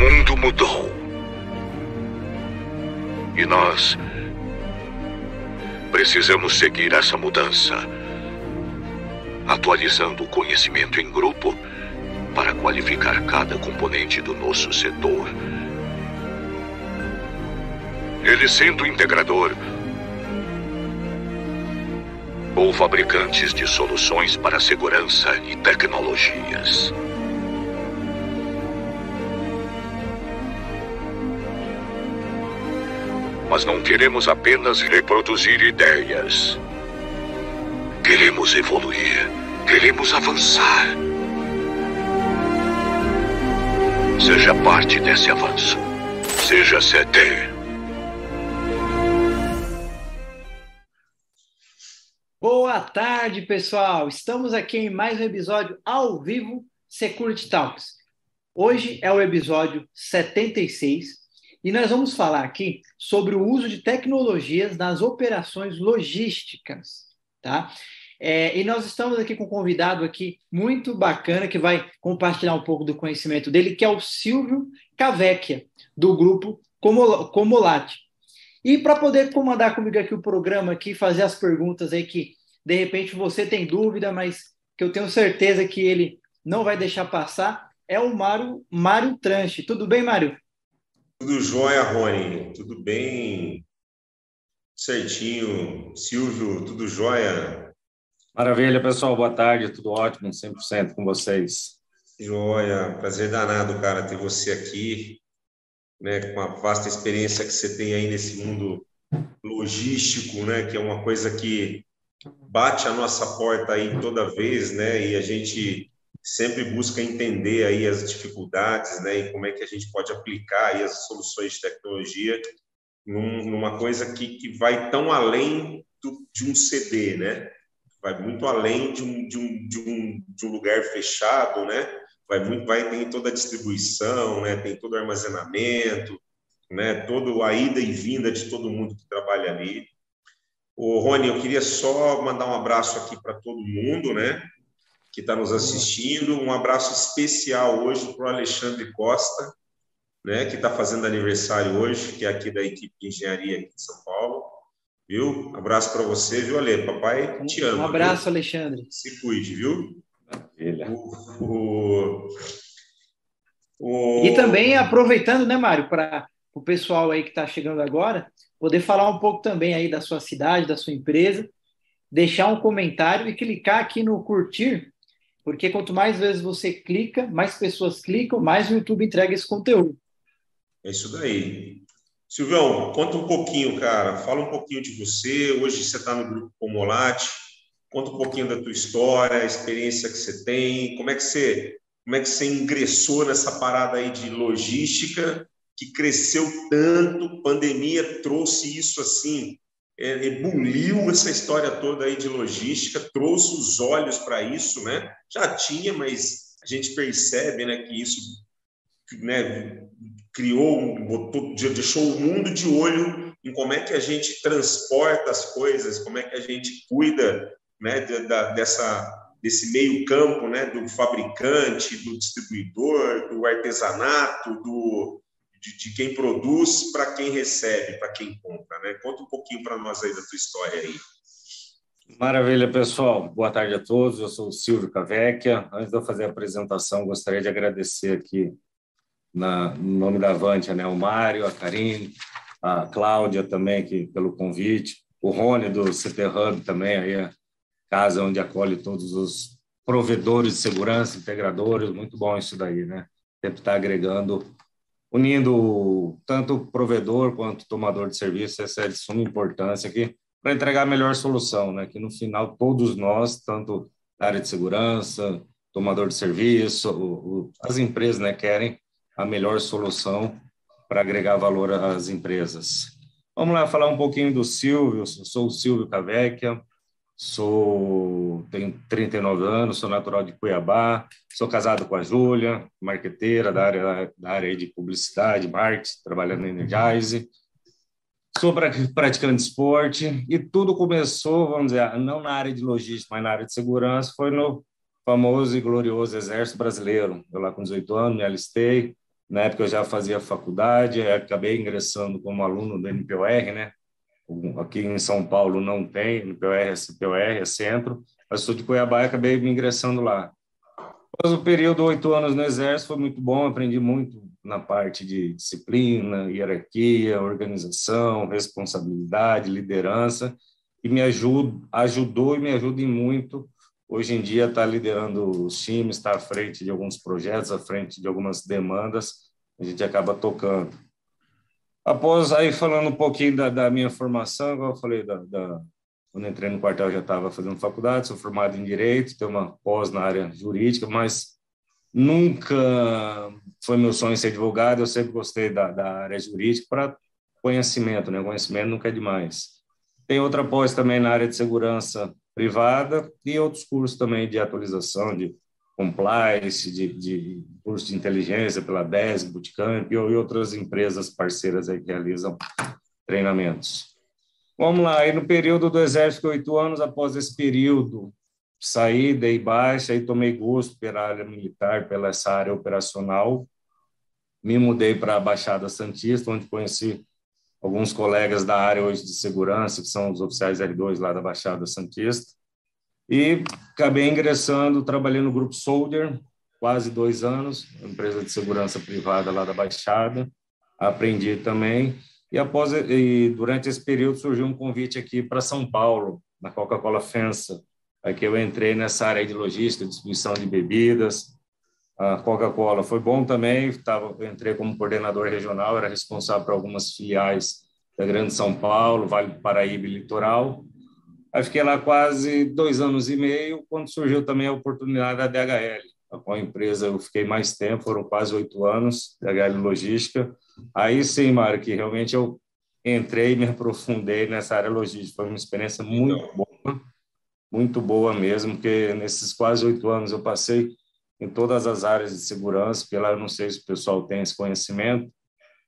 mundo mudou. E nós precisamos seguir essa mudança, atualizando o conhecimento em grupo para qualificar cada componente do nosso setor. Ele sendo integrador ou fabricantes de soluções para segurança e tecnologias. Mas não queremos apenas reproduzir ideias. Queremos evoluir. Queremos avançar. Seja parte desse avanço. Seja CD. Boa tarde, pessoal. Estamos aqui em mais um episódio ao vivo Security Talks. Hoje é o episódio 76 e nós vamos falar aqui sobre o uso de tecnologias nas operações logísticas, tá? É, e nós estamos aqui com um convidado aqui muito bacana que vai compartilhar um pouco do conhecimento dele, que é o Silvio Cavecchia, do grupo Comolate. E para poder comandar comigo aqui o programa, aqui, fazer as perguntas aí que de repente você tem dúvida, mas que eu tenho certeza que ele não vai deixar passar, é o Mário, Mário Tranche. Tudo bem, Mário? Tudo jóia, Rony. Tudo bem? Certinho. Silvio, tudo jóia? Maravilha, pessoal. Boa tarde. Tudo ótimo, 100% com vocês. Joia. Prazer danado, cara, ter você aqui, né, com a vasta experiência que você tem aí nesse mundo logístico, né, que é uma coisa que bate a nossa porta aí toda vez, né, e a gente sempre busca entender aí as dificuldades, né, e como é que a gente pode aplicar aí as soluções de tecnologia num, numa coisa que, que vai tão além do, de um CD, né? Vai muito além de um, de um, de um, de um lugar fechado, né? Vai muito, vai tem toda a distribuição, né? Tem todo o armazenamento, né? Todo a ida e vinda de todo mundo que trabalha ali. O Rony, eu queria só mandar um abraço aqui para todo mundo, né? Que está nos assistindo. Um abraço especial hoje para o Alexandre Costa, né, que está fazendo aniversário hoje, que é aqui da equipe de engenharia aqui de São Paulo. Viu? Abraço para você, viu, Ale? Papai te ama. Um abraço, viu? Alexandre. Se cuide, viu? Maravilha. O, o, o... E também aproveitando, né, Mário, para o pessoal aí que está chegando agora, poder falar um pouco também aí da sua cidade, da sua empresa, deixar um comentário e clicar aqui no curtir porque quanto mais vezes você clica, mais pessoas clicam, mais o YouTube entrega esse conteúdo. É isso daí. Silvão, conta um pouquinho, cara. Fala um pouquinho de você. Hoje você está no grupo Comolate. Conta um pouquinho da tua história, a experiência que você tem, como é que você, como é que você ingressou nessa parada aí de logística que cresceu tanto, pandemia trouxe isso assim é, ebuliu essa história toda aí de logística, trouxe os olhos para isso, né? Já tinha, mas a gente percebe, né, que isso, né, criou, botou, deixou o mundo de olho em como é que a gente transporta as coisas, como é que a gente cuida, né, da, dessa desse meio campo, né, do fabricante, do distribuidor, do artesanato, do de, de quem produz para quem recebe, para quem compra, né? Conta um pouquinho para nós aí da tua história aí. Maravilha, pessoal. Boa tarde a todos. Eu sou o Silvio Cavecchia. Antes de eu fazer a apresentação, gostaria de agradecer aqui, na, no nome da Avantia, né, o Mário, a Karine, a Cláudia também aqui pelo convite, o Rony do CT Hub também, aí a casa onde acolhe todos os provedores de segurança, integradores, muito bom isso daí, né? Sempre estar tá agregando unindo tanto provedor quanto tomador de serviço, essa é de suma importância aqui, para entregar a melhor solução, né? Que no final todos nós, tanto a área de segurança, tomador de serviço, o, o, as empresas, né, querem a melhor solução para agregar valor às empresas. Vamos lá falar um pouquinho do Silvio. Eu sou o Silvio Cavecchia, Sou, tenho 39 anos, sou natural de Cuiabá, sou casado com a Júlia, marqueteira da área, da área de publicidade, marketing, trabalhando na Energize. Sou praticante de esporte e tudo começou, vamos dizer, não na área de logística, mas na área de segurança, foi no famoso e glorioso Exército Brasileiro. Eu lá com 18 anos me alistei, Na época eu já fazia faculdade, acabei ingressando como aluno do NPOR, né? Aqui em São Paulo não tem, NPOR é CPOR, é centro, mas sou de Cuiabá e acabei ingressando lá. Após o período oito anos no Exército foi muito bom, aprendi muito na parte de disciplina, hierarquia, organização, responsabilidade, liderança, e me ajuda, ajudou e me ajuda em muito. Hoje em dia está liderando os times, está à frente de alguns projetos, à frente de algumas demandas, a gente acaba tocando. Após aí falando um pouquinho da, da minha formação, como eu falei, da, da, quando entrei no quartel já estava fazendo faculdade, sou formado em direito, tenho uma pós na área jurídica, mas nunca foi meu sonho ser advogado. Eu sempre gostei da, da área jurídica para conhecimento, né? Conhecimento nunca é demais. Tem outra pós também na área de segurança privada e outros cursos também de atualização, de compliance, de, de curso de inteligência pela DES, Bootcamp e, e outras empresas parceiras aí que realizam treinamentos. Vamos lá, aí no período do Exército, oito anos, após esse período, saí, dei baixa, aí tomei gosto pela área militar, pela essa área operacional, me mudei para a Baixada Santista, onde conheci alguns colegas da área hoje de segurança, que são os oficiais L2 lá da Baixada Santista, e acabei ingressando, trabalhei no Grupo Soldier, quase dois anos, empresa de segurança privada lá da Baixada, aprendi também, e após e durante esse período surgiu um convite aqui para São Paulo, na Coca-Cola Fensa, aqui eu entrei nessa área de logística, distribuição de bebidas, a Coca-Cola. Foi bom também, tava, entrei como coordenador regional, era responsável por algumas filiais da Grande São Paulo, Vale do Paraíba e Litoral. Aí fiquei lá quase dois anos e meio, quando surgiu também a oportunidade da DHL. Com a empresa eu fiquei mais tempo, foram quase oito anos, DHL Logística. Aí sim, Mário, que realmente eu entrei e me aprofundei nessa área logística. Foi uma experiência muito boa, muito boa mesmo, porque nesses quase oito anos eu passei em todas as áreas de segurança, porque lá eu não sei se o pessoal tem esse conhecimento.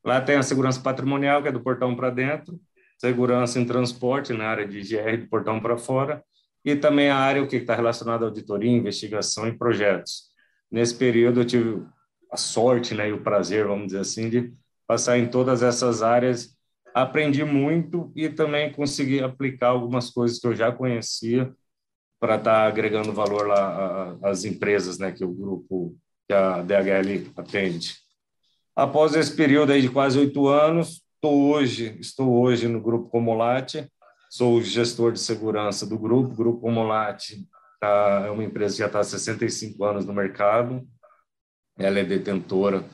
Lá tem a segurança patrimonial, que é do portão para dentro, segurança em transporte, na área de GR, do portão para fora, e também a área que está relacionada à auditoria, investigação e projetos. Nesse período eu tive a sorte né, e o prazer, vamos dizer assim, de passar em todas essas áreas. Aprendi muito e também consegui aplicar algumas coisas que eu já conhecia para estar tá agregando valor lá às empresas, né, que o grupo que a DHL atende. Após esse período aí de quase oito anos, estou hoje, estou hoje no grupo Comolate, sou gestor de segurança do grupo. O grupo Comolate tá, é uma empresa que já está há 65 anos no mercado. Ela é detentora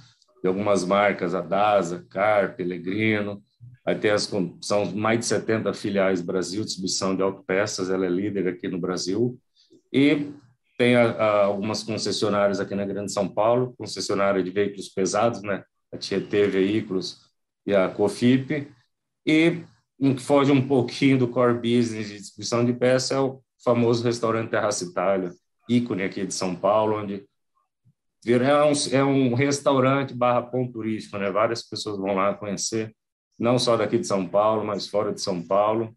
de algumas marcas, a DASA, CAR, Pelegrino, Vai ter as, são mais de 70 filiais Brasil, distribuição de autopeças, ela é líder aqui no Brasil. E tem a, a, algumas concessionárias aqui na Grande São Paulo, concessionária de veículos pesados, né? A Tietê Veículos e a Cofip. E um que foge um pouquinho do core business de distribuição de peças é o famoso restaurante Terraça Itália, ícone aqui de São Paulo, onde é um, é um restaurante barra ponto turístico, né? Várias pessoas vão lá conhecer não só daqui de São Paulo, mas fora de São Paulo.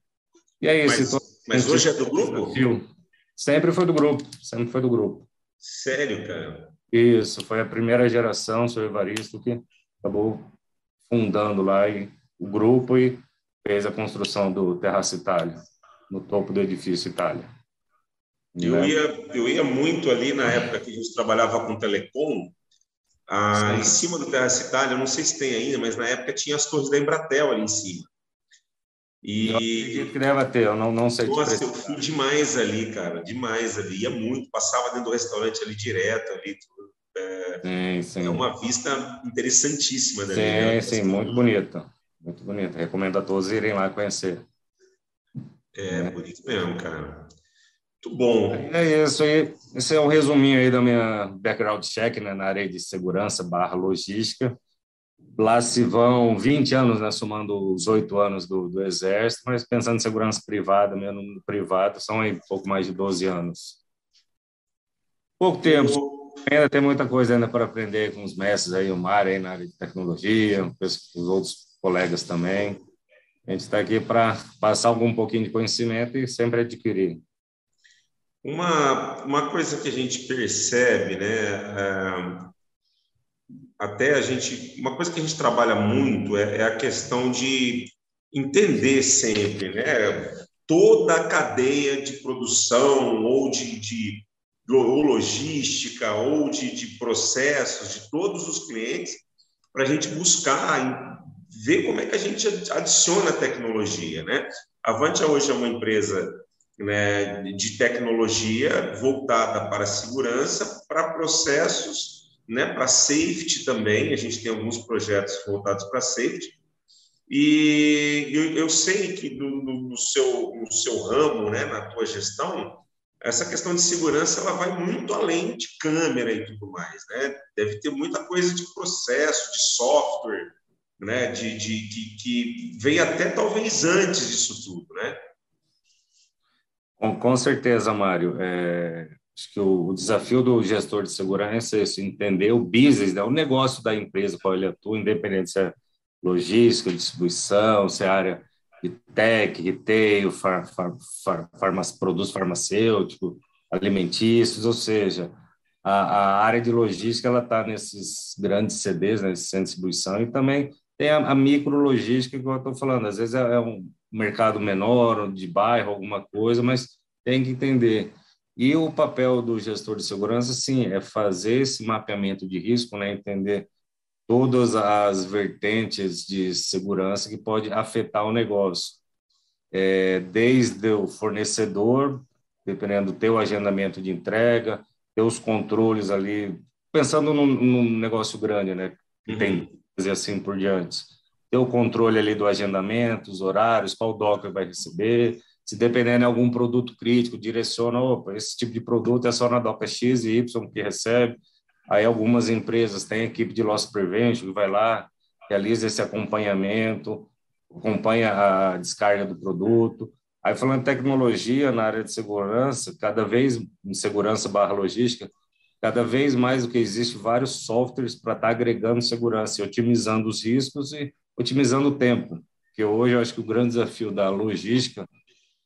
E é isso. Mas, mas hoje é do grupo? Desafio. Sempre foi do grupo, sempre foi do grupo. Sério, cara? Isso, foi a primeira geração, o senhor Evaristo, que acabou fundando lá e, o grupo e fez a construção do Terraço Itália, no topo do edifício Itália. Eu, né? ia, eu ia muito ali na época que a gente trabalhava com telecom, ah, em cima do Terrace Itália, não sei se tem ainda, mas na época tinha as torres da Embratel ali em cima. E... Eu acredito que deve ter, eu não, não sei. Nossa, eu fui demais ali, cara, demais ali. Ia muito, passava dentro do restaurante ali direto, ali. É, sim, sim. é uma vista interessantíssima. Sim, né? sim, muito bonita. Muito bonita. Recomendo a todos irem lá conhecer. É, é. bonito mesmo, cara. Muito bom. É isso aí. Esse é um resuminho aí da minha background check né, na área de segurança barra logística. Lá se vão 20 anos, né, somando os oito anos do, do, Exército, mas pensando em segurança privada, mesmo no privado, são aí um pouco mais de 12 anos. Pouco tempo, ainda tem muita coisa ainda para aprender com os mestres aí, o Mário aí na área de tecnologia, os outros colegas também. A gente está aqui para passar algum pouquinho de conhecimento e sempre adquirir. Uma, uma coisa que a gente percebe, né, é, até a gente, uma coisa que a gente trabalha muito é, é a questão de entender sempre, né? Toda a cadeia de produção ou de, de ou logística ou de, de processos de todos os clientes para a gente buscar ver como é que a gente adiciona tecnologia, né? A Avantia hoje é uma empresa né, de tecnologia voltada para segurança, para processos, né, para safety também. A gente tem alguns projetos voltados para safety. E eu, eu sei que no, no, seu, no seu ramo, né, na tua gestão, essa questão de segurança ela vai muito além de câmera e tudo mais, né? Deve ter muita coisa de processo, de software, né? De, de que, vem até talvez antes disso tudo, né? Com, com certeza, Mário. É, acho que o, o, desafio do gestor de segurança é isso, entender o business, né? o negócio da empresa, qual ele atua, independente se é logística, distribuição, se é área tech, retail, far, far, far, farma, produtos farmacêuticos, alimentícios, ou seja, a, a área de logística ela está nesses grandes CDs, né, centro de distribuição, e também tem a, a micrologística que eu estou falando. Às vezes é, é, um mercado menor, de bairro, alguma coisa, mas tem que entender. E o papel do gestor de segurança, sim, é fazer esse mapeamento de risco, né, entender todas as vertentes de segurança que pode afetar o negócio, é, desde o fornecedor, dependendo do teu agendamento de entrega, teus controles ali, pensando num, num negócio grande, né, que uhum. tem fazer assim por diante, ter o controle ali do agendamento, os horários, qual docker vai receber, se dependendo de algum produto crítico, direciona, opa, esse tipo de produto é só na docker X e Y que recebe, Aí algumas empresas têm equipe de loss prevention que vai lá, realiza esse acompanhamento, acompanha a descarga do produto. Aí falando de tecnologia na área de segurança, cada vez em segurança barra logística, cada vez mais o que existe vários softwares para estar tá agregando segurança otimizando os riscos e otimizando o tempo. Que hoje eu acho que o grande desafio da logística,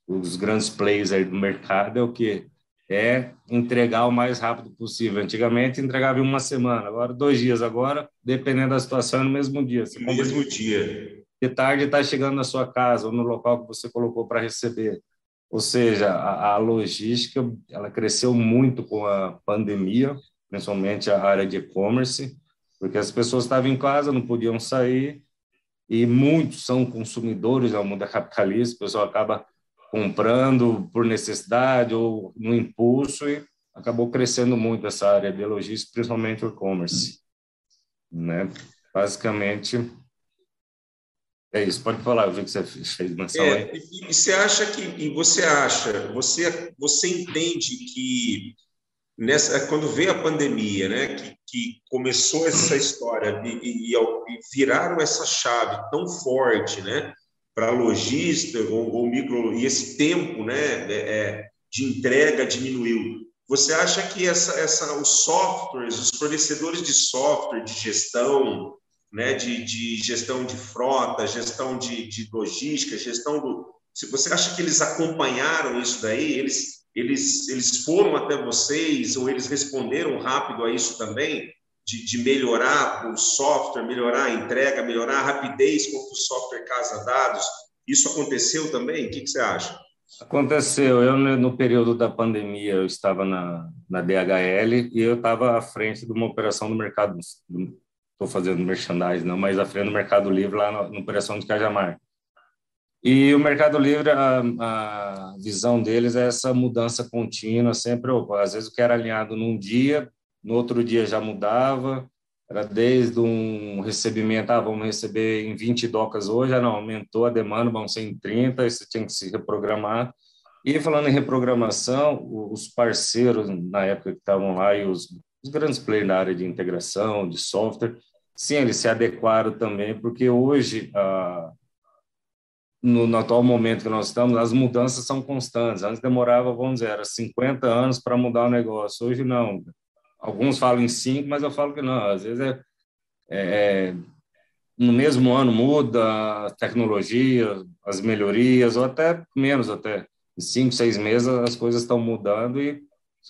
os grandes players aí do mercado é o que é entregar o mais rápido possível. Antigamente entregava em uma semana, agora dois dias. Agora, dependendo da situação, é no mesmo dia. Você no mesmo dia. De tarde está chegando na sua casa ou no local que você colocou para receber. Ou seja, a, a, logística ela cresceu muito com a pandemia, principalmente a área de e-commerce, porque as pessoas estavam em casa, não podiam sair, e muitos são consumidores ao mundo capitalista, o pessoal acaba comprando por necessidade ou no impulso e acabou crescendo muito essa área de logística, principalmente o e-commerce, né? Basicamente é isso. Pode falar, eu vi que você fez menção é, aí. E, você acha que e você acha, você você entende que nessa quando veio a pandemia, né, que, que começou essa história e, e, e viraram essa chave tão forte, né? Para lojista ou, ou, micro e esse tempo, né, é, é, de entrega diminuiu. Você acha que essa, essa, os softwares, os fornecedores de software, de gestão, né, de, de gestão de frota, gestão de, de logística, gestão do, se você acha que eles acompanharam isso daí, eles eles eles foram até vocês ou eles responderam rápido a isso também? De, de, melhorar o software, melhorar a entrega, melhorar a rapidez com que o software casa dados. Isso aconteceu também? O que, que você acha? Aconteceu. Eu, no período da pandemia, eu estava na, na DHL e eu estava à frente de uma operação no mercado, estou fazendo merchandising, não, mas à frente do Mercado Livre, lá na, operação de Cajamar. E o Mercado Livre, a, a, visão deles é essa mudança contínua, sempre, às vezes o que era alinhado num dia, no outro dia já mudava, era desde um recebimento, ah, vamos receber em 20 docas hoje, ah, não, aumentou a demanda, vão ser em 30, isso tinha que se reprogramar. E falando em reprogramação, os parceiros na época que estavam lá e os, os grandes players na área de integração, de software, sim, eles se adequaram também, porque hoje, ah, no, no, atual momento que nós estamos, as mudanças são constantes. Antes demorava, vamos dizer, era 50 anos para mudar o negócio. Hoje não. Alguns falam em cinco, mas eu falo que não. Às vezes é, é, é no mesmo ano muda a tecnologia, as melhorias, ou até menos até. Em cinco, seis meses as coisas estão mudando e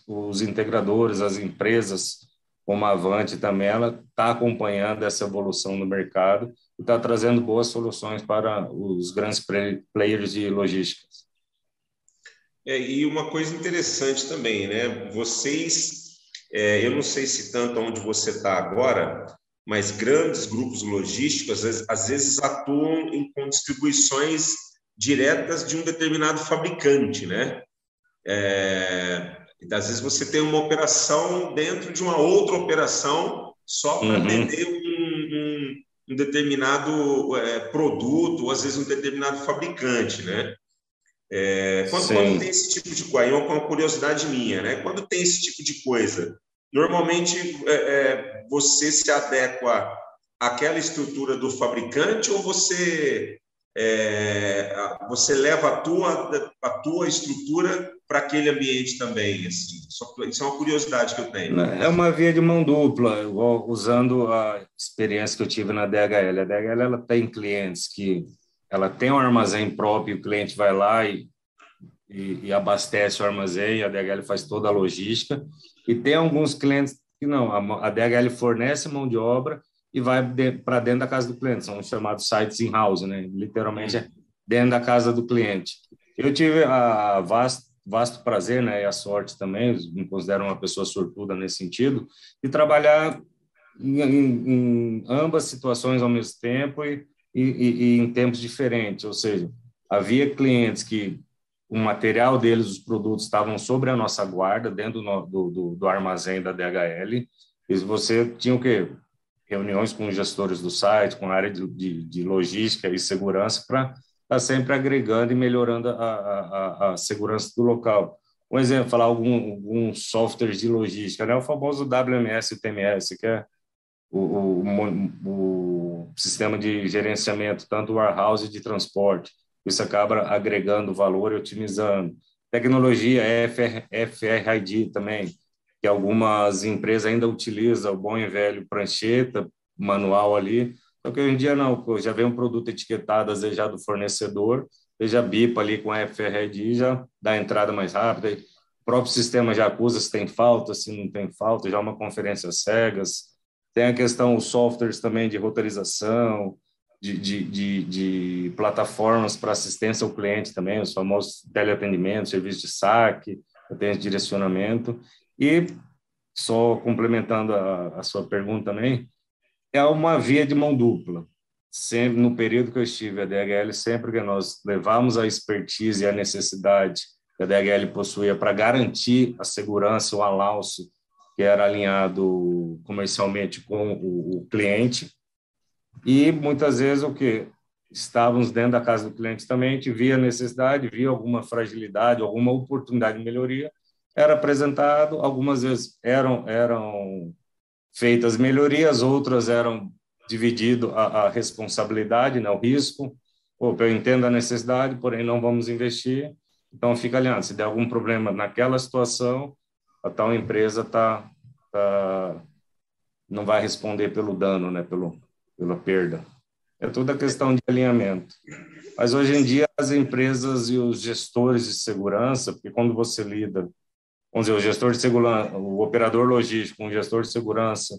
os integradores, as empresas como a Avante também, ela está acompanhando essa evolução no mercado e está trazendo boas soluções para os grandes players de logística. É, e uma coisa interessante também, né? Vocês, é, eu não sei se tanto onde você está agora, mas grandes grupos logísticos às vezes, às vezes atuam em, com distribuições diretas de um determinado fabricante, né? É, às vezes você tem uma operação dentro de uma outra operação só para uhum. vender um, um, um determinado é, produto, ou às vezes um determinado fabricante, né? É, quando, quando, tem esse tipo de coisa, é uma curiosidade minha, né? Quando tem esse tipo de coisa, normalmente é, é, você se adequa àquela estrutura do fabricante ou você é, você leva a tua, a tua estrutura para aquele ambiente também. Assim. Isso é uma curiosidade que eu tenho. É uma via de mão dupla, usando a experiência que eu tive na DHL. A DHL ela tem clientes que ela tem um armazém próprio, o cliente vai lá e, e, e abastece o armazém, a DHL faz toda a logística. E tem alguns clientes que não, a, a DHL fornece mão de obra e vai de, para dentro da casa do cliente. São chamados sites in-house, né? Literalmente é dentro da casa do cliente. Eu tive a vasto, vasto prazer, né, e a sorte também, me considero uma pessoa sortuda nesse sentido, de trabalhar em, em, em ambas situações ao mesmo tempo e, e, e, em tempos diferentes. Ou seja, havia clientes que o material deles, os produtos estavam sobre a nossa guarda, dentro do, do, do armazém da DHL, e você tinha o quê? reuniões com os gestores do site, com a área de, de, de logística e segurança, para estar tá sempre agregando e melhorando a, a, a, segurança do local. Um exemplo, falar algum, algum software de logística, né? o famoso WMS e TMS, que é o, o, o, sistema de gerenciamento, tanto warehouse de transporte. Isso acaba agregando valor e otimizando. Tecnologia, FR, FRID também, que algumas empresas ainda utilizam o bom e velho prancheta, manual ali, só que hoje em dia não, já vem um produto etiquetado, às vezes já do fornecedor, você já bipa ali com a FRD já dá a entrada mais rápida, o próprio sistema já acusa se tem falta, se não tem falta, já é uma conferência cegas, tem a questão, os softwares também de roteirização, de, de, de, de plataformas para assistência ao cliente também, os famosos teleatendimentos, serviço de saque, tem esse direcionamento, e, só complementando a, a sua pergunta também, é uma via de mão dupla. Sempre no período que eu estive a DHL, sempre que nós levamos a expertise e a necessidade que a DHL possuía para garantir a segurança, o alauço que era alinhado comercialmente com o, cliente. E muitas vezes o que estávamos dentro da casa do cliente também, a gente via necessidade, via alguma fragilidade, alguma oportunidade de melhoria, era apresentado, algumas vezes eram, eram feitas melhorias, outras eram dividido a, a responsabilidade, né, o risco. Pô, eu entendo a necessidade, porém não vamos investir, então fica alinhado. Se der algum problema naquela situação, a tal empresa tá, tá não vai responder pelo dano, né, pelo, pela perda. É toda questão de alinhamento. Mas hoje em dia as empresas e os gestores de segurança, porque quando você lida vamos dizer, o gestor de segurança, o operador logístico, um gestor de segurança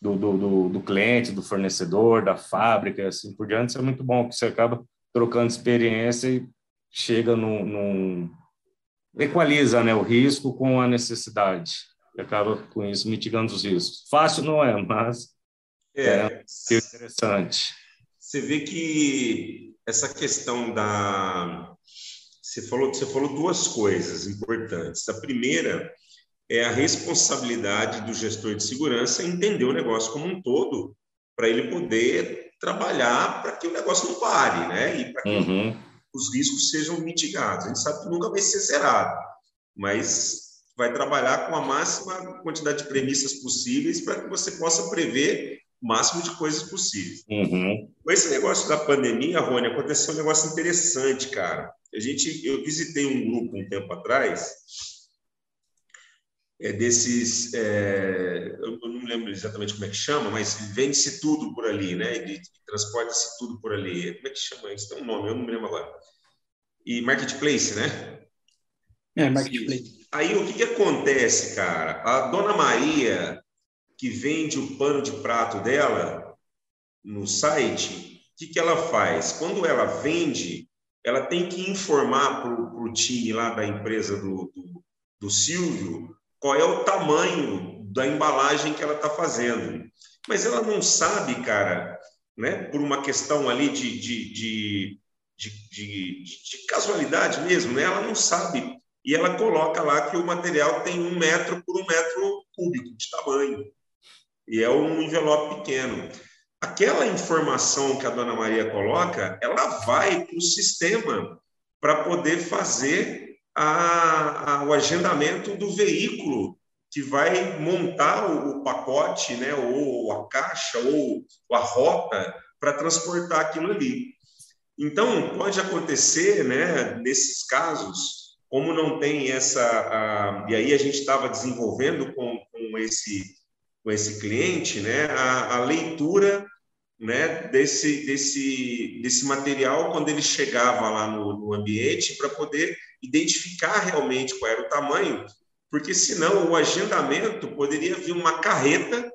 do, do, do, do cliente, do fornecedor, da fábrica, e assim por diante, isso é muito bom, porque você acaba trocando experiência e chega num, num equaliza né, o risco com a necessidade e acaba com isso mitigando os riscos. Fácil não é, mas é, é interessante. Você vê que essa questão da você falou, você falou duas coisas importantes. A primeira é a responsabilidade do gestor de segurança entender o negócio como um todo, para ele poder trabalhar para que o negócio não pare, né? E para que uhum. Os riscos sejam mitigados. A gente sabe que nunca vai ser zerado, mas vai trabalhar com a máxima quantidade de premissas possíveis para que você possa prever o máximo de coisas possíveis. Uhum. Com esse negócio da pandemia, Rony, aconteceu um negócio interessante, cara. A gente, eu visitei um grupo um tempo atrás, é desses, é, eu não lembro exatamente como é que chama, mas vende-se tudo por ali, né? E, transporta-se tudo por ali. Como é que chama isso? Tem um nome, eu não me lembro agora. E marketplace, né? É, marketplace. Aí o que, que acontece, cara? A dona Maria que vende o pano de prato dela no site, o que, que ela faz? Quando ela vende, ela tem que informar para o time lá da empresa do, do, do Silvio qual é o tamanho da embalagem que ela está fazendo. Mas ela não sabe, cara, né, por uma questão ali de, de, de, de, de casualidade mesmo, né, ela não sabe. E ela coloca lá que o material tem um metro por um metro cúbico de tamanho. E é um envelope pequeno aquela informação que a dona Maria coloca, ela vai para o sistema para poder fazer a, a, o agendamento do veículo que vai montar o, o, pacote, né, ou a caixa, ou a rota para transportar aquilo ali. Então, pode acontecer, né, nesses casos, como não tem essa. A, e aí a gente estava desenvolvendo com, com, esse, com esse cliente né, a, a leitura né, desse, desse, desse material quando ele chegava lá no, no ambiente para poder identificar realmente qual era o tamanho, porque senão o agendamento poderia vir uma carreta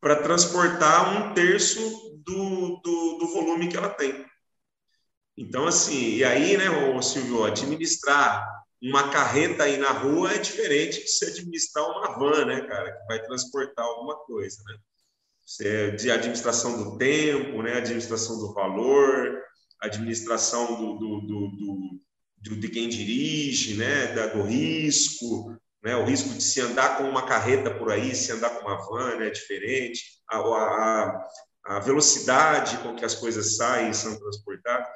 para transportar um terço do, do, do, volume que ela tem. Então, assim, e aí, né, Silvio, administrar uma carreta aí na rua é diferente de se administrar uma van, né, cara, que vai transportar alguma coisa, né? De administração do tempo, né? administração do valor, administração do, do, do, do de quem dirige, né? Da, do risco, né? o risco de se andar com uma carreta por aí, se andar com uma van né? é diferente, a, a, a velocidade com que as coisas saem e são transportadas.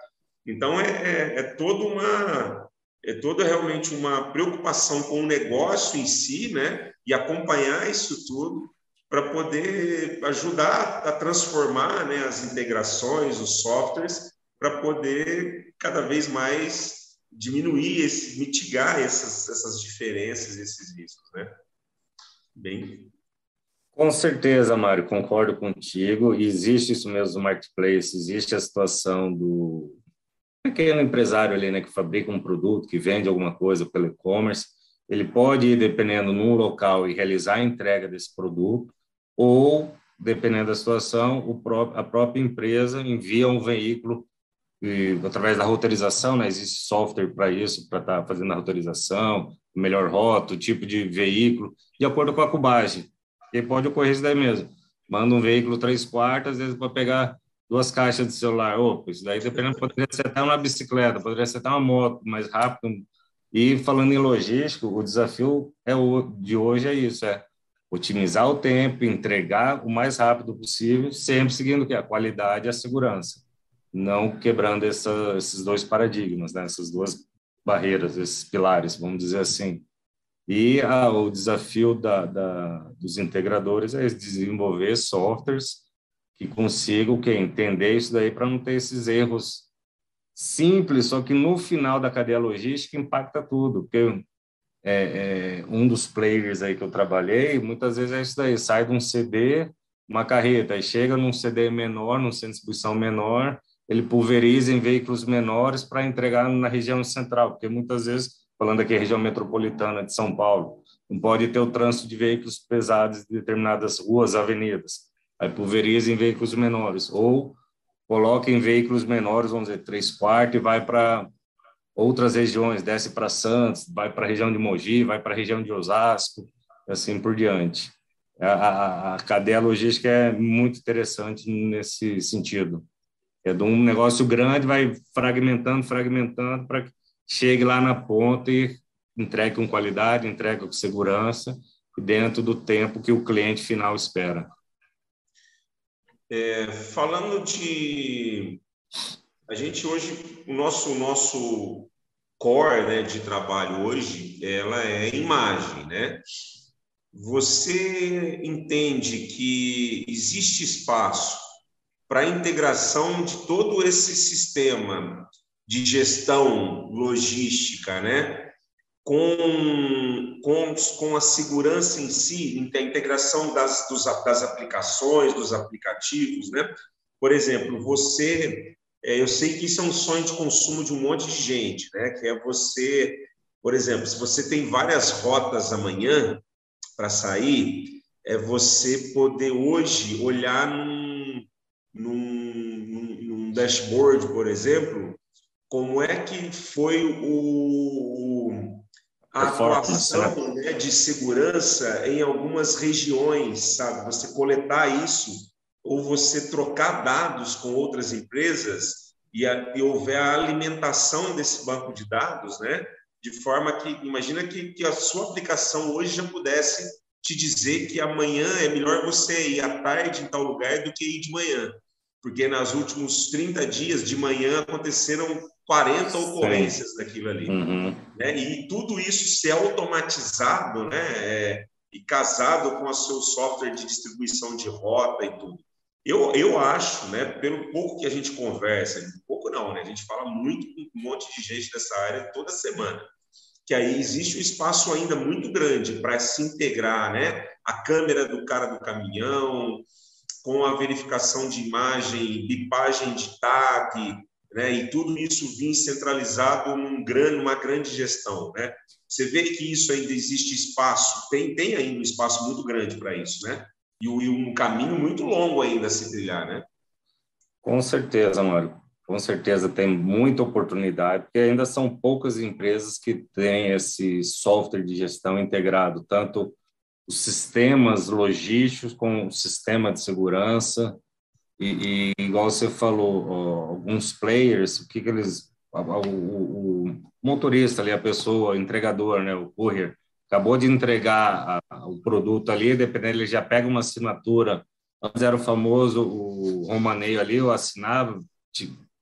Então, é, é, é toda uma é toda realmente uma preocupação com o negócio em si, né? E acompanhar isso tudo para poder ajudar a transformar né, as integrações, os softwares, para poder cada vez mais diminuir, esse, mitigar essas, essas diferenças, esses riscos, né? Bem. Com certeza, Mário, concordo contigo. Existe isso mesmo no marketplace, existe a situação do pequeno empresário ali, né, que fabrica um produto, que vende alguma coisa pelo e-commerce. Ele pode ir, dependendo, num local e realizar a entrega desse produto, ou, dependendo da situação, próprio, a própria empresa envia um veículo e, através da roteirização, né, existe software para isso, para estar tá fazendo a roteirização, melhor rota, o tipo de veículo, de acordo com a cubagem. E pode ocorrer isso daí mesmo. Manda um veículo três quartos, às vezes para pegar duas caixas de celular. Opa, isso daí dependendo, poderia ser até uma bicicleta, poderia ser até uma moto mais rápido. E falando em logística, o desafio é o, de hoje é isso, é otimizar o tempo, entregar o mais rápido possível, sempre seguindo que a qualidade e a segurança, não quebrando essa, esses dois paradigmas, né? essas duas barreiras, esses pilares, vamos dizer assim. E ah, o desafio da, da, dos integradores é desenvolver softwares que consigam que, entender isso daí para não ter esses erros simples, só que no final da cadeia logística impacta tudo, porque é, é, um dos players aí que eu trabalhei, muitas vezes é isso daí, sai de um CD, uma carreta, aí chega num CD menor, num centro de distribuição menor, ele pulveriza em veículos menores para entregar na região central, porque muitas vezes, falando aqui região metropolitana de São Paulo, não pode ter o trânsito de veículos pesados de determinadas ruas, avenidas, aí pulveriza em veículos menores, ou coloca em veículos menores, vamos dizer, três quartos, e vai para outras regiões, desce para Santos, vai para a região de Mogi, vai para a região de Osasco, assim por diante. A, a, a, cadeia logística é muito interessante nesse sentido. É de um negócio grande, vai fragmentando, fragmentando, para que chegue lá na ponta e entregue com qualidade, entregue com segurança, dentro do tempo que o cliente final espera. É, falando de a gente hoje, o nosso, o nosso core né, de trabalho hoje, ela é imagem, né? Você entende que existe espaço para a integração de todo esse sistema de gestão logística, né? Com, com, com a segurança em si, a integração das, dos, das aplicações, dos aplicativos, né? Por exemplo, você é, eu sei que isso é um sonho de consumo de um monte de gente, né? Que é você, por exemplo, se você tem várias rotas amanhã para sair, é você poder hoje olhar num, num, num dashboard, por exemplo, como é que foi o, a atuação né, de segurança em algumas regiões, sabe? Você coletar isso ou você trocar dados com outras empresas e, a, e houver a alimentação desse banco de dados, né? De forma que, imagina que, que a sua aplicação hoje já pudesse te dizer que amanhã é melhor você ir à tarde em tal lugar do que ir de manhã. Porque nos últimos 30 dias de manhã aconteceram 40 ocorrências Sim. daquilo ali. Uhum. Né? E tudo isso ser automatizado né? É, e casado com o seu software de distribuição de rota e tudo. Eu, eu acho, né, pelo pouco que a gente conversa, pouco não, né, a gente fala muito com um monte de gente dessa área toda semana, que aí existe um espaço ainda muito grande para se integrar, né, a câmera do cara do caminhão, com a verificação de imagem, bipagem de TAG, né, e tudo isso vir centralizado num grande, numa grande gestão, né? Você vê que isso ainda existe espaço, tem, tem ainda um espaço muito grande para isso, né? E, um caminho muito longo ainda a se trilhar, né? Com certeza, Mário. Com certeza tem muita oportunidade, porque ainda são poucas empresas que têm esse software de gestão integrado, tanto os sistemas logísticos com o sistema de segurança. E, e igual você falou, ó, alguns players, o que, que eles. O, o, o, motorista ali, a pessoa, o entregador, né, o courier, acabou de entregar a, o produto ali, dependendo, ele já pega uma assinatura. Antes era o famoso o romaneio ali, eu assinava,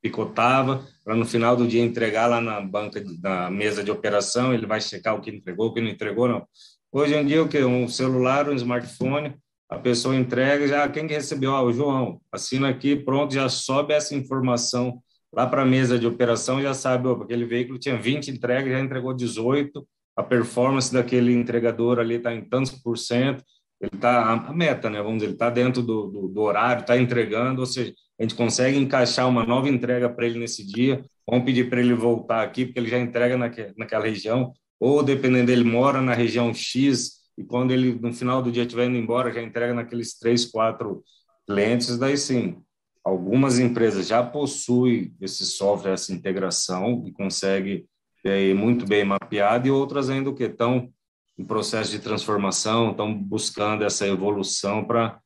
picotava, para no final do dia entregar lá na banca, na mesa de operação, ele vai checar o que entregou, o que não entregou, não. Hoje em dia, o que? Um celular, um smartphone, a pessoa entrega, já quem que recebeu? Ah, o João, assina aqui, pronto, já sobe essa informação lá para a mesa de operação, já sabe, opa, aquele veículo tinha 20 entregas, já entregou 18, a performance daquele entregador ali está em tantos por cento, ele está a meta, né? Vamos dizer, ele está dentro do, do, do horário, está entregando, ou seja, a gente consegue encaixar uma nova entrega para ele nesse dia. Vamos pedir para ele voltar aqui, porque ele já entrega naque, naquela região, ou dependendo dele, mora na região X, e quando ele no final do dia estiver indo embora, já entrega naqueles três, quatro clientes, daí sim. Algumas empresas já possuem esse software, essa integração, e consegue é, muito bem mapeado, e outras ainda que estão em processo de transformação, estão buscando essa evolução para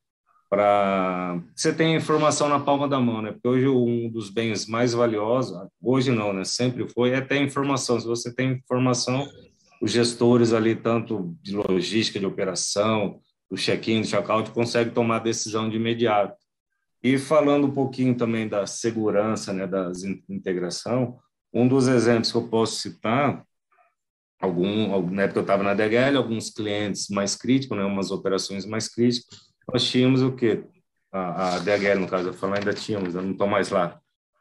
para você tem informação na palma da mão, né? Porque hoje um dos bens mais valiosos, hoje não, né? Sempre foi é ter informação. Se você tem informação, os gestores ali tanto de logística, de operação, do check-in, do check-out, conseguem tomar decisão de imediato. E falando um pouquinho também da segurança, né, da integração, um dos exemplos que eu posso citar, algum, na época eu estava na DHL, alguns clientes mais críticos, né, umas operações mais críticas, nós tínhamos o quê? A, a DHL, no caso, eu falo, ainda tínhamos, eu não estou mais lá.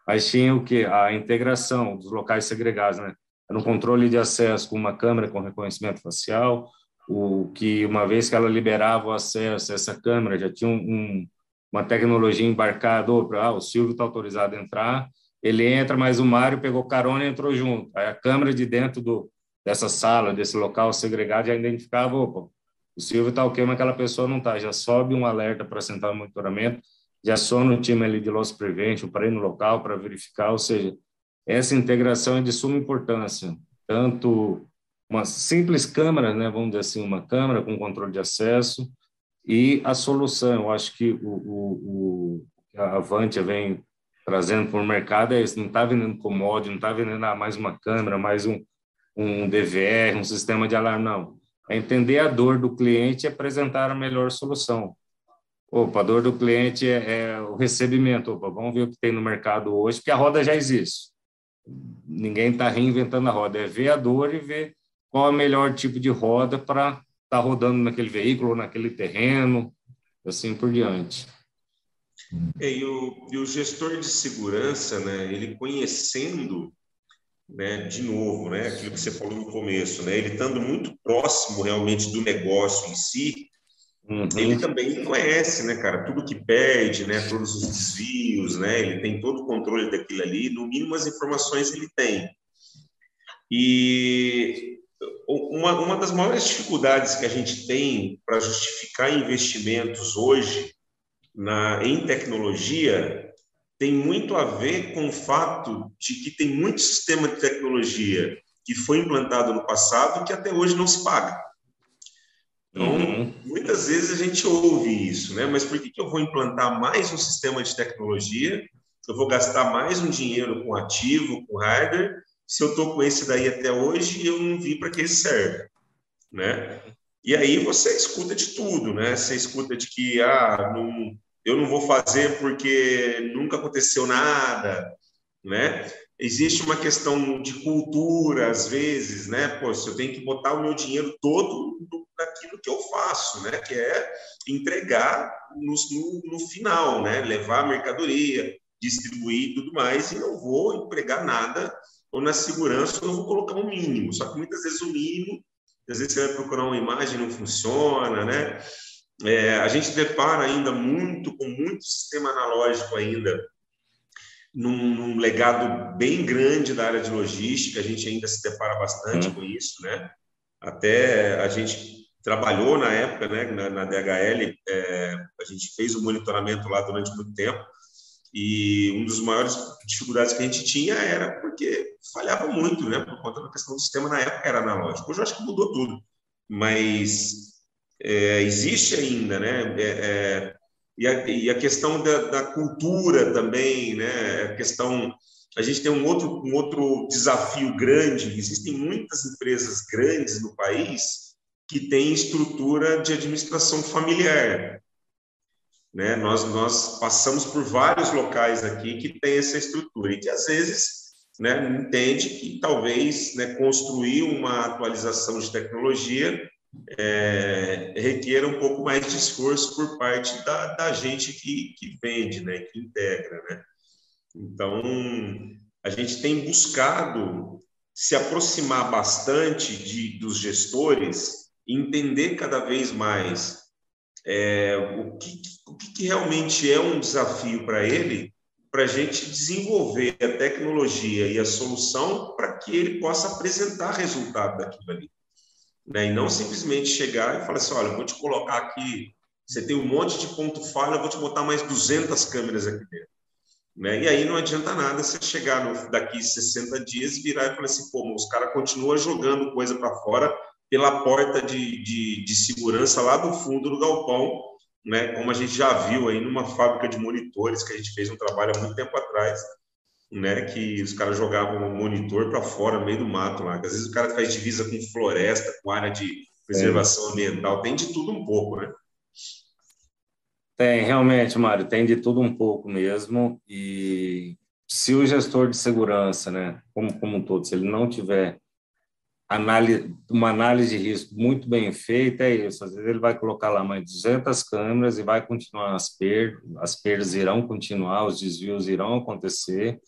Mas tinha o quê? A integração dos locais segregados, né? Era um controle de acesso com uma câmera com reconhecimento facial, o que uma vez que ela liberava o acesso, essa câmera já tinha um, uma tecnologia embarcada, ah, o Silvio está autorizado a entrar, ele entra, mas o Mário pegou carona e entrou junto. Aí a câmera de dentro do, dessa sala, desse local segregado, já identificava, opa, o Silvio está ok, mas aquela pessoa não está. Já sobe um alerta para sentar no monitoramento, já aciona o time ali de loss prevention para ir no local, para verificar, ou seja, essa integração é de suma importância, tanto uma simples câmera, né, vamos dizer assim, uma câmera com controle de acesso, e a solução, eu acho que o, o, o a Avantia vem trazendo para o mercado é isso, não está vendendo commodity, não está vendendo ah, mais uma câmera, mais um, um DVR, um sistema de alarme, não. É entender a dor do cliente e apresentar a melhor solução. Opa, a dor do cliente é, é o recebimento. Opa, vamos ver o que tem no mercado hoje, porque a roda já existe. Ninguém está reinventando a roda. É ver a dor e ver qual é o melhor tipo de roda para estar tá rodando naquele veículo, naquele terreno, assim por diante. É, e, o, e o gestor de segurança, né, ele conhecendo, né, de novo, né, aquilo que você falou no começo, né, ele estando muito próximo realmente do negócio em si, uhum. ele também conhece, né, cara, tudo que perde, né, todos os desvios, né, ele tem todo o controle daquilo ali, no mínimo as informações ele tem. E uma, uma das maiores dificuldades que a gente tem para justificar investimentos hoje na, em tecnologia tem muito a ver com o fato de que tem muito sistema de tecnologia que foi implantado no passado que até hoje não se paga. Então, uhum. muitas vezes a gente ouve isso, né? Mas por que, que eu vou implantar mais um sistema de tecnologia? Eu vou gastar mais um dinheiro com ativo, com hardware, se eu estou com esse daí até hoje e eu não vi para que ele serve, né? E aí você escuta de tudo, né? Você escuta de que ah, não, eu não vou fazer porque nunca aconteceu nada, né? Existe uma questão de cultura às vezes, né? Pô, eu tenho que botar o meu dinheiro todo naquilo que eu faço, né? Que é entregar no, no, no final, né? Levar a mercadoria, distribuir e tudo mais, e não vou empregar nada ou na segurança eu vou colocar um mínimo. Só que muitas vezes o mínimo, às vezes você vai procurar uma imagem não funciona, né? É, a gente depara ainda muito com muito sistema analógico ainda num, num, legado bem grande da área de logística. A gente ainda se depara bastante uhum. com isso, né? Até a gente trabalhou na época, né, na, na DHL, é, a gente fez o monitoramento lá durante muito tempo e um dos maiores dificuldades que a gente tinha era porque falhava muito, né? Por conta da questão do sistema na época era analógico. Hoje eu acho que mudou tudo, mas é, existe ainda, né? É, é, e, a, e, a, questão da, da, cultura também, né? A questão a gente tem um outro um outro desafio grande. Existem muitas empresas grandes no país que têm estrutura de administração familiar. Né? Nós, nós passamos por vários locais aqui que tem essa estrutura e que às vezes né, entende que talvez né, construir uma atualização de tecnologia é, requer um pouco mais de esforço por parte da, da gente que, que vende, né, que integra. Né? Então, a gente tem buscado se aproximar bastante de, dos gestores, entender cada vez mais é, o, que, o que, realmente é um desafio para ele, para a gente desenvolver a tecnologia e a solução para que ele possa apresentar resultado daquilo ali. Né? E não simplesmente chegar e falar assim: olha, vou te colocar aqui, você tem um monte de ponto falha, eu vou te botar mais 200 câmeras aqui dentro. Né? E aí não adianta nada você chegar no, daqui 60 dias virar e falar assim: pô, os caras continuam jogando coisa para fora pela porta de, de, de, segurança lá do fundo do galpão, né? como a gente já viu aí numa fábrica de monitores que a gente fez um trabalho há muito tempo atrás, né? que os caras jogavam um monitor para fora, no meio do mato lá. Às vezes o cara faz divisa com floresta, com área de preservação é. ambiental, tem de tudo um pouco, né? Tem, realmente, Mário, tem de tudo um pouco mesmo. E se o gestor de segurança, né, como, como um todo, se ele não tiver análise, uma análise de risco muito bem feita é isso. Às vezes ele vai colocar lá mais 200 câmeras e vai continuar as perdas, as perdas irão continuar, os desvios irão acontecer,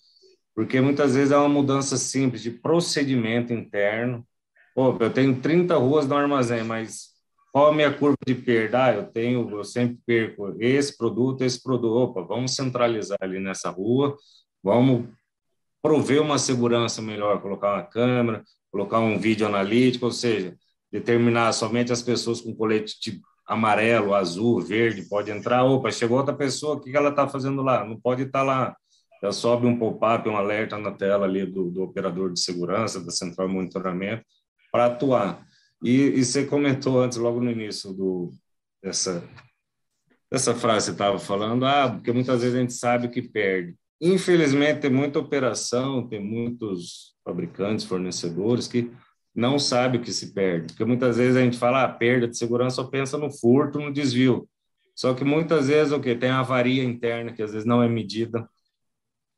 porque muitas vezes é uma mudança simples de procedimento interno. Pô, eu tenho 30 ruas no armazém, mas qual a minha curva de perda? Ah, eu tenho, eu sempre perco esse produto, esse produto. Opa, vamos centralizar ali nessa rua, vamos prover uma segurança melhor, colocar uma câmera, colocar um vídeo analítico, ou seja, determinar somente as pessoas com colete amarelo, azul, verde, pode entrar. Opa, chegou outra pessoa, o que ela está fazendo lá? Não pode estar tá lá. Já sobe um pop-up, um alerta na tela ali do, do operador de segurança, da central de monitoramento, para atuar. E, e, você comentou antes, logo no início do, dessa, dessa frase que estava falando, ah, porque muitas vezes a gente sabe que perde. Infelizmente, tem muita operação, tem muitos fabricantes, fornecedores que não sabem o que se perde. Porque muitas vezes a gente fala, ah, perda de segurança, só pensa no furto, no desvio. Só que muitas vezes o que tem a avaria interna que às vezes não é medida.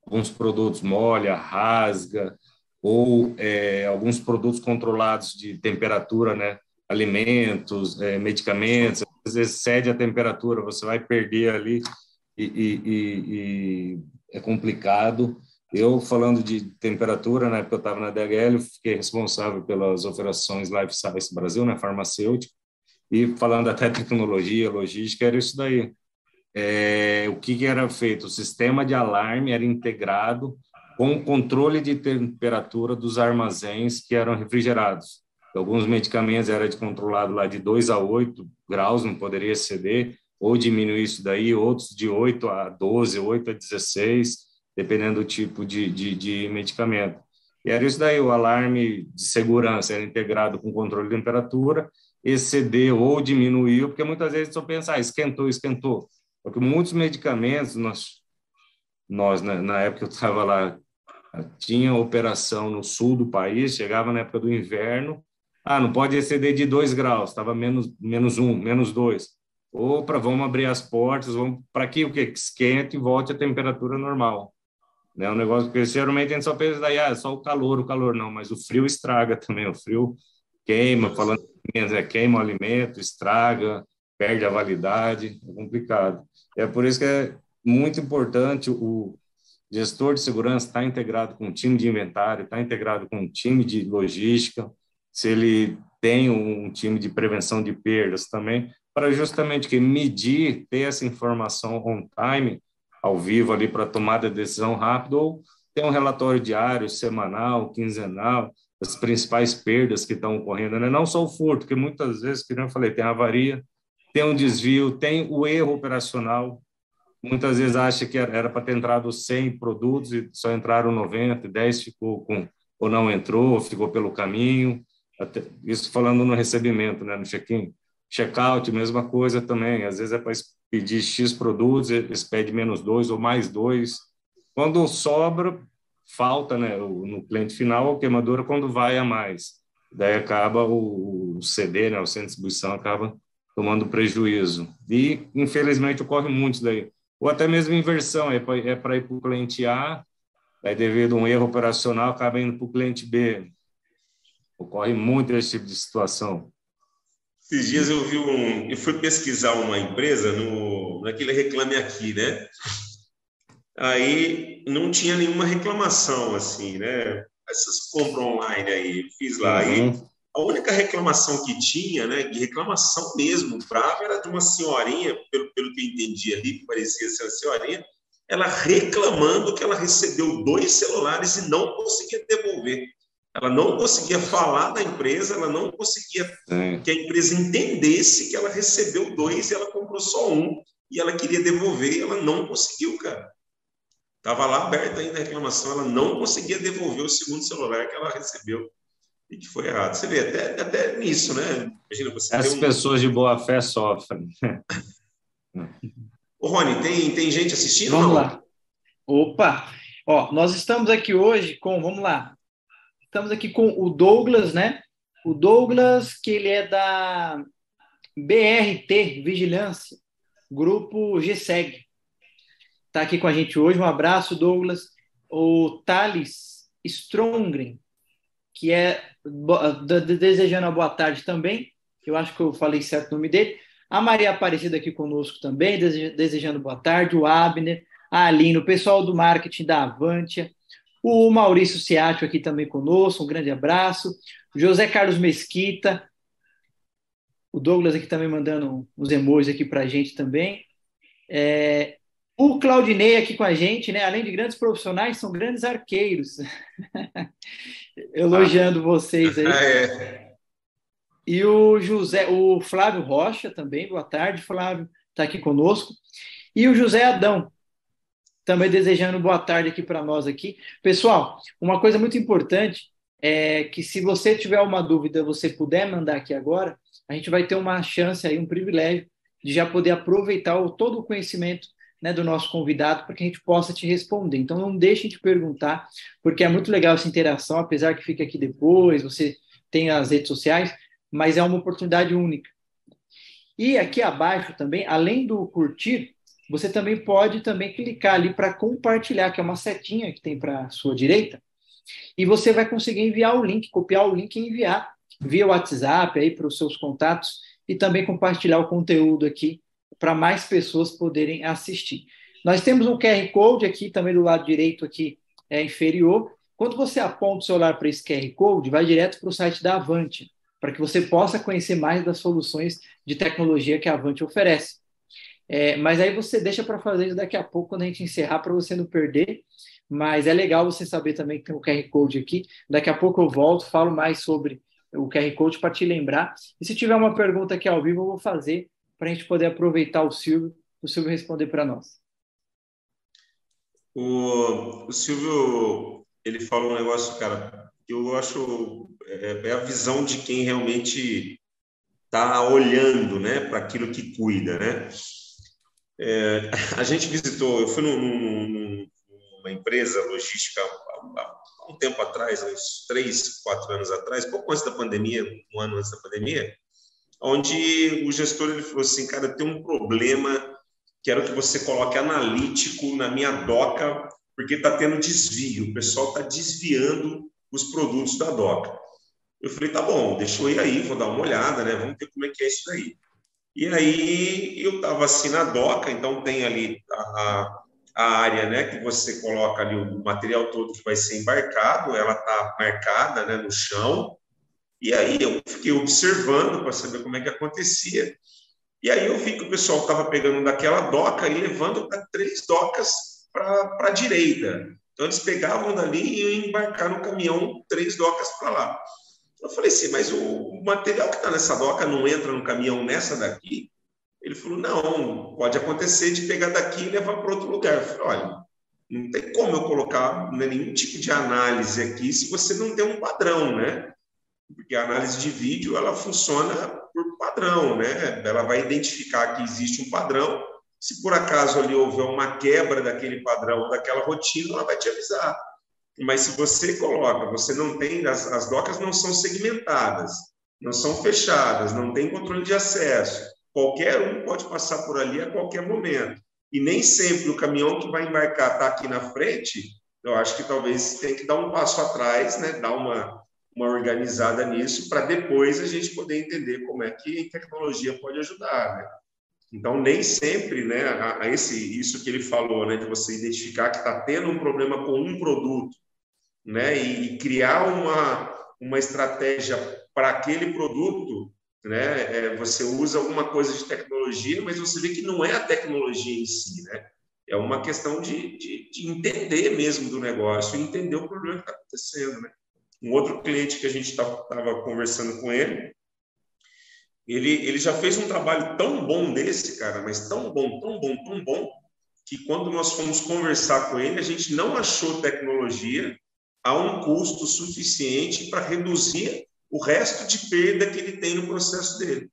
Alguns produtos molha, rasga, ou é, alguns produtos controlados de temperatura, né? Alimentos, é, medicamentos, às vezes cede a temperatura, você vai perder ali e, e, e, e é complicado. Eu, falando de temperatura, na época eu estava na DHL, fiquei responsável pelas operações Life Science Brasil, né, farmacêutica, e falando até tecnologia, logística, era isso daí. É, o que, que era feito? O sistema de alarme era integrado com o controle de temperatura dos armazéns que eram refrigerados. Alguns medicamentos era de controlado lá de 2 a 8 graus, não poderia exceder, ou diminuir isso daí, outros de 8 a 12, 8 a 16, dependendo do tipo de, de, de medicamento. E era isso daí, o alarme de segurança era integrado com controle de temperatura, excedeu ou diminuiu, porque muitas vezes só pensa, ah, esquentou, esquentou. Porque muitos medicamentos, nós, nós né, na época eu estava lá, tinha operação no sul do país, chegava na época do inverno, ah, não pode exceder de 2 graus, estava menos, menos 1, um, menos 2. Opa, vamos abrir as portas, vamos para que o que esquente e volte à temperatura normal. Né? Um negócio que geralmente a gente só pensa daí, ah, só o calor, o calor não, mas o frio estraga também, o frio queima, falando é, queima o alimento, estraga, perde a validade, é complicado. É por isso que é muito importante o gestor de segurança estar integrado com o time de inventário, estar integrado com o time de logística, se ele tem um time de prevenção de perdas também, para justamente que medir, ter essa informação on time, ao vivo ali para tomada de decisão rápida, ou ter um relatório diário, semanal, quinzenal, das principais perdas que estão ocorrendo, né? não só o furto, que muitas vezes, como eu falei, tem avaria, tem um desvio, tem o erro operacional, muitas vezes acha que era para ter entrado 100 produtos e só entraram 90, 10 ficou com, ou não entrou, ficou pelo caminho, até, isso falando no recebimento, né, no check-in. Check-out, mesma coisa também. Às vezes é para pedir X produtos, eles pedem menos dois ou mais dois. Quando sobra, falta né, no cliente final, a queimadora quando vai a mais. Daí acaba o CD, né, o centro de distribuição, acaba tomando prejuízo. E, infelizmente, ocorre muito daí. Ou até mesmo inversão, é para é ir para o cliente A, aí devido a um erro operacional, acaba indo para o cliente B. Ocorre muito esse tipo de situação. Esses dias eu vi um. Eu fui pesquisar uma empresa no, naquele Reclame Aqui, né? Aí não tinha nenhuma reclamação, assim, né? Essas compras online aí, fiz lá. Uhum. E a única reclamação que tinha, né? De reclamação mesmo, brava, era de uma senhorinha, pelo, pelo que eu entendi ali, que parecia ser uma senhorinha, ela reclamando que ela recebeu dois celulares e não conseguia devolver. Ela não conseguia falar da empresa, ela não conseguia Sim. que a empresa entendesse que ela recebeu dois e ela comprou só um e ela queria devolver e ela não conseguiu, cara. Tava lá aberta ainda a reclamação, ela não conseguia devolver o segundo celular que ela recebeu e que foi errado. Você vê até, até nisso, né? Imagina você As um... pessoas de boa fé sofrem. Ô, Rony, tem, tem gente assistindo? Vamos lá. Opa! Ó, nós estamos aqui hoje com, vamos lá, Estamos aqui com o Douglas, né? O Douglas, que ele é da BRT Vigilância, grupo GSEG. Está aqui com a gente hoje. Um abraço, Douglas. O Thales Strongren, que é desejando uma boa tarde também. Eu acho que eu falei certo o nome dele. A Maria Aparecida aqui conosco também, desejando boa tarde. O Abner, a Aline, o pessoal do marketing da Avantia, o Maurício Ciatio aqui também conosco, um grande abraço. José Carlos Mesquita. O Douglas aqui também mandando uns emojis aqui para a gente também. É, o Claudinei aqui com a gente, né? Além de grandes profissionais, são grandes arqueiros. Elogiando vocês aí. Ah, é. E o José, o Flávio Rocha também, boa tarde, Flávio, está aqui conosco. E o José Adão, também desejando boa tarde aqui para nós aqui. Pessoal, uma coisa muito importante é que se você tiver uma dúvida, você puder mandar aqui agora, a gente vai ter uma chance aí, um privilégio de já poder aproveitar todo o conhecimento né, do nosso convidado para que a gente possa te responder. Então não deixe de perguntar, porque é muito legal essa interação, apesar que fica aqui depois, você tem as redes sociais, mas é uma oportunidade única. E aqui abaixo também, além do curtir, você também pode também clicar ali para compartilhar, que é uma setinha que tem para a sua direita, e você vai conseguir enviar o link, copiar o link e enviar via WhatsApp aí para os seus contatos e também compartilhar o conteúdo aqui para mais pessoas poderem assistir. Nós temos um QR Code aqui também do lado direito aqui é, inferior. Quando você aponta o celular para esse QR Code, vai direto para o site da Avante, para que você possa conhecer mais das soluções de tecnologia que a Avante oferece. É, mas aí você deixa para fazer isso daqui a pouco, quando a gente encerrar, para você não perder. Mas é legal você saber também que tem o QR Code aqui. Daqui a pouco eu volto, falo mais sobre o QR Code para te lembrar. E se tiver uma pergunta aqui ao vivo, eu vou fazer para a gente poder aproveitar o Silvio, o Silvio responder para nós. O, o Silvio, ele falou um negócio, cara, que eu acho é, é a visão de quem realmente está olhando, né, para aquilo que cuida, né? É, a gente visitou, eu fui num, num, numa empresa logística há um tempo atrás, uns três, quatro anos atrás, pouco antes da pandemia, um ano antes da pandemia, onde o gestor ele falou assim, cara, tem um problema, quero que você coloque analítico na minha doca, porque está tendo desvio, o pessoal está desviando os produtos da doca. Eu falei, tá bom, deixa eu ir aí, vou dar uma olhada, né? Vamos ver como é que é isso daí. E aí eu estava assim na doca, então tem ali a, a, área, né, que você coloca ali o material todo que vai ser embarcado, ela está marcada, né, no chão. E aí eu fiquei observando para saber como é que acontecia. E aí eu vi que o pessoal estava pegando daquela doca e levando para três docas para a direita. Então eles pegavam dali e iam embarcar no caminhão três docas para lá. Eu falei assim, mas o material que está nessa doca não entra no caminhão nessa daqui? Ele falou, não, pode acontecer de pegar daqui e levar para outro lugar. Eu falei, olha, não tem como eu colocar nenhum tipo de análise aqui se você não tem um padrão, né? Porque a análise de vídeo, ela funciona por padrão, né? Ela vai identificar que existe um padrão. Se por acaso ali houver uma quebra daquele padrão, daquela rotina, ela vai te avisar. Mas se você coloca, você não tem, as, as docas não são segmentadas, não são fechadas, não tem controle de acesso. Qualquer um pode passar por ali a qualquer momento. E nem sempre o caminhão que vai embarcar está aqui na frente. Eu acho que talvez tem que dar um passo atrás, né? dar uma, uma organizada nisso, para depois a gente poder entender como é que a tecnologia pode ajudar. Né? Então, nem sempre, né, a, a esse, isso que ele falou, né, de você identificar que está tendo um problema com um produto, né, e, criar uma, uma estratégia para aquele produto, né, é, você usa alguma coisa de tecnologia, mas você vê que não é a tecnologia em si, né, é uma questão de, de, de entender mesmo do negócio, entender o problema que está acontecendo, né. Um outro cliente que a gente estava conversando com ele, ele, ele já fez um trabalho tão bom desse, cara, mas tão bom, tão bom, tão bom, que quando nós fomos conversar com ele, a gente não achou tecnologia a um custo suficiente para reduzir o resto de perda que ele tem no processo dele.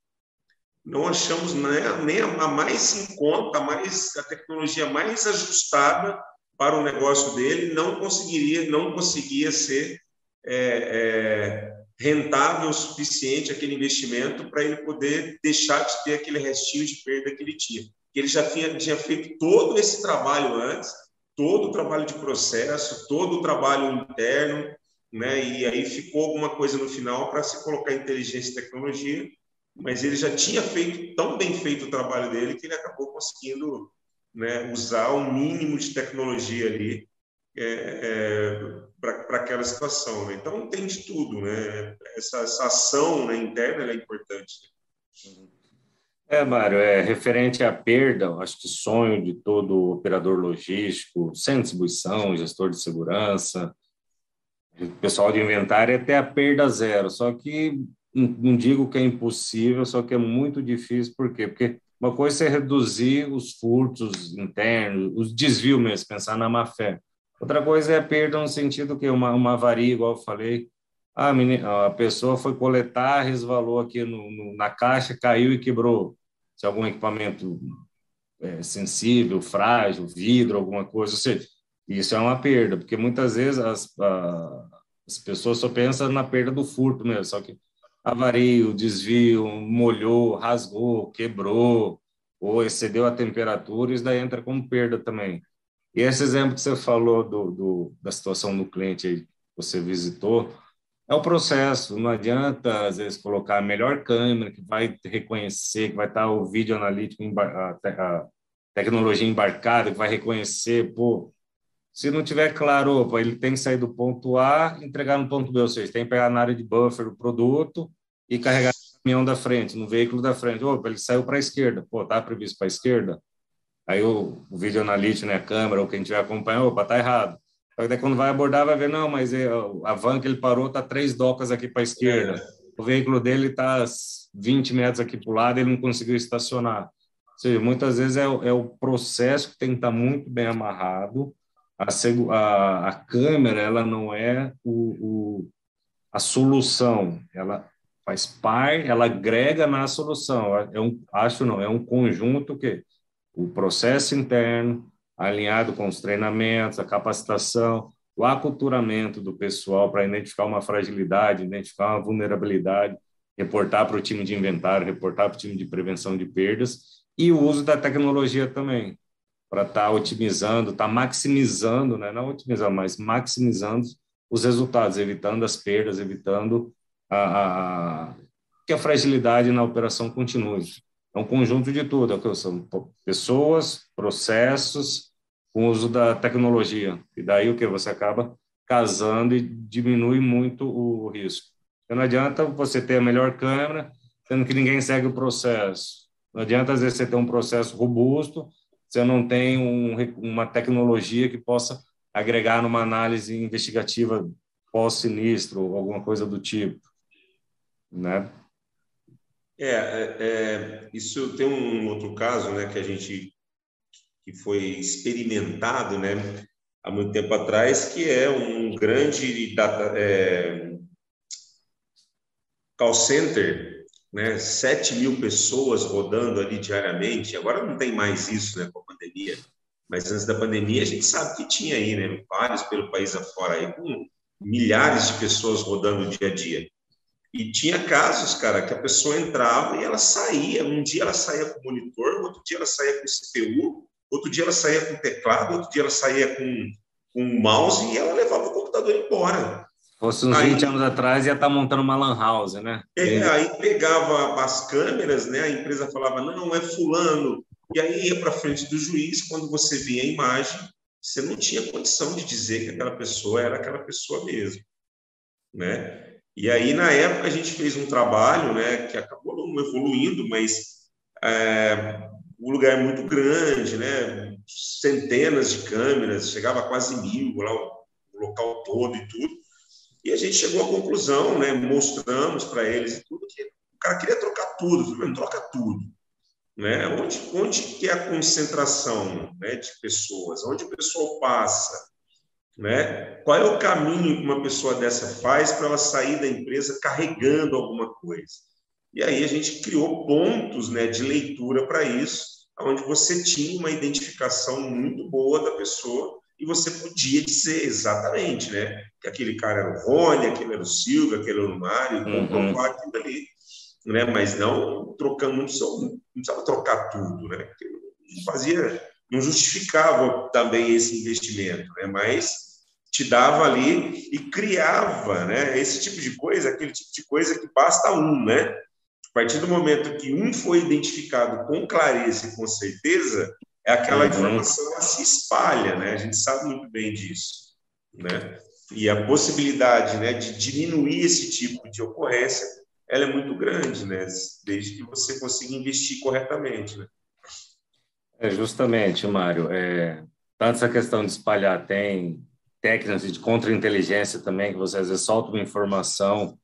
Não achamos nem a mais em conta, a, mais, a tecnologia mais ajustada para o negócio dele não conseguiria, não conseguia ser é, é, rentável o suficiente aquele investimento para ele poder deixar de ter aquele restinho de perda que ele tinha. Ele já tinha, tinha feito todo esse trabalho antes, todo o trabalho de processo, todo o trabalho interno, né? E aí ficou alguma coisa no final para se colocar inteligência e tecnologia, mas ele já tinha feito tão bem feito o trabalho dele que ele acabou conseguindo né, usar o mínimo de tecnologia ali é, é, para aquela situação. Né? Então tem de tudo, né? Essa, essa ação né, interna é importante. É, Mário, é referente à perda, acho que sonho de todo operador logístico, sem distribuição, gestor de segurança, pessoal de inventário, é até a perda zero. Só que não digo que é impossível, só que é muito difícil. Por quê? Porque uma coisa é reduzir os furtos internos, os desvios mesmo, pensar na má fé. Outra coisa é a perda no sentido que uma, uma avaria, igual eu falei, a, menina, a pessoa foi coletar, resvalou aqui no, no, na caixa, caiu e quebrou. Se algum equipamento é, sensível, frágil, vidro, alguma coisa, ou seja, isso é uma perda, porque muitas vezes as, a, as pessoas só pensam na perda do furto mesmo, só que avario, desvio, molhou, rasgou, quebrou, ou excedeu a temperatura, isso daí entra como perda também. E esse exemplo que você falou do, do da situação do cliente que você visitou, é o processo, não adianta, às vezes, colocar a melhor câmera que vai reconhecer, que vai estar o vídeo analítico, a tecnologia embarcada, que vai reconhecer, pô, se não tiver claro, opa, ele tem que sair do ponto A e entregar no ponto B, ou seja, tem que pegar na área de buffer o produto e carregar no caminhão da frente, no veículo da frente. Opa, ele saiu para a esquerda, pô, tá previsto para a esquerda? Aí o, o vídeo analítico, né, a câmera, ou quem estiver acompanhando, opa, tá errado. Aí quando vai abordar, vai ver, não, mas é, a van que ele parou tá três docas aqui para a esquerda. o veículo dele está 20 metros aqui para o lado, ele não conseguiu estacionar. Ou seja, muitas vezes é, é o processo que tem que estar tá muito bem amarrado. A, a, a câmera, ela não é o, o, a solução, ela faz parte, ela agrega na solução. É um, acho não, é um conjunto que o processo interno, alinhado com os treinamentos, a capacitação, o aculturamento do pessoal para identificar uma fragilidade, identificar uma vulnerabilidade, reportar para o time de inventário, reportar para o time de prevenção de perdas e o uso da tecnologia também para estar tá otimizando, estar tá maximizando, né? não otimizando, mas maximizando os resultados, evitando as perdas, evitando a, a, que a fragilidade na operação continue. É um conjunto de tudo, é são pessoas, processos, com uso da tecnologia. E daí o que você acaba casando e diminui muito o risco. Então, não adianta você ter a melhor câmera, sendo que ninguém segue o processo. Não adianta, às vezes, você ter um processo robusto, você não tem um, uma tecnologia que possa agregar numa análise investigativa pós-sinistro alguma coisa do tipo, né? É, é, é, isso tem um outro caso, né, que a gente que foi experimentado, né, há muito tempo atrás, que é um grande data, é, call center, né, 7 mil pessoas rodando ali diariamente. Agora não tem mais isso, né, com a pandemia. Mas antes da pandemia a gente sabe que tinha aí, né, vários pelo país afora aí com milhares de pessoas rodando dia a dia. E tinha casos, cara, que a pessoa entrava e ela saía. Um dia ela saía com monitor, outro dia ela saía com CPU, outro dia ela saía com teclado, outro dia ela saía com, com mouse e ela levava o computador embora. Fosse uns aí, 20 anos atrás, ia estar tá montando uma lan house, né? É, aí pegava as câmeras, né? A empresa falava, não, é fulano. E aí ia para frente do juiz, quando você via a imagem, você não tinha condição de dizer que aquela pessoa era aquela pessoa mesmo, né? E aí, na época, a gente fez um trabalho, né, que acabou não evoluindo, mas é, o lugar é muito grande, né? Centenas de câmeras, chegava a quase mil lá o, local todo e tudo. E a gente chegou à conclusão, né? Mostramos para eles e tudo que o cara queria trocar tudo, falei, troca tudo, né? Onde, onde que é a concentração, né, de pessoas? Onde o pessoal passa, né? Qual é o caminho que uma pessoa dessa faz para ela sair da empresa carregando alguma coisa? E aí a gente criou pontos né, de leitura para isso, onde você tinha uma identificação muito boa da pessoa e você podia dizer exatamente, né? Que aquele cara era o Rony, aquele era o Silvio, aquele era o Mário, uhum. comprovar aquilo ali. Né? Mas não trocando, não precisava, não precisava trocar tudo, né? Porque não fazia, não justificava também esse investimento, né? Mas te dava ali e criava, né? Esse tipo de coisa, aquele tipo de coisa que basta um, né? A partir do momento que um foi identificado com clareza e com certeza, é aquela uhum. informação ela se espalha, né? A gente sabe muito bem disso, né? E a possibilidade, né, de diminuir esse tipo de ocorrência, ela é muito grande, né? Desde que você consiga investir corretamente, né? É justamente, Mário. É, tanto essa questão de espalhar tem técnicas de contra-inteligência também, que você às vezes solta uma informação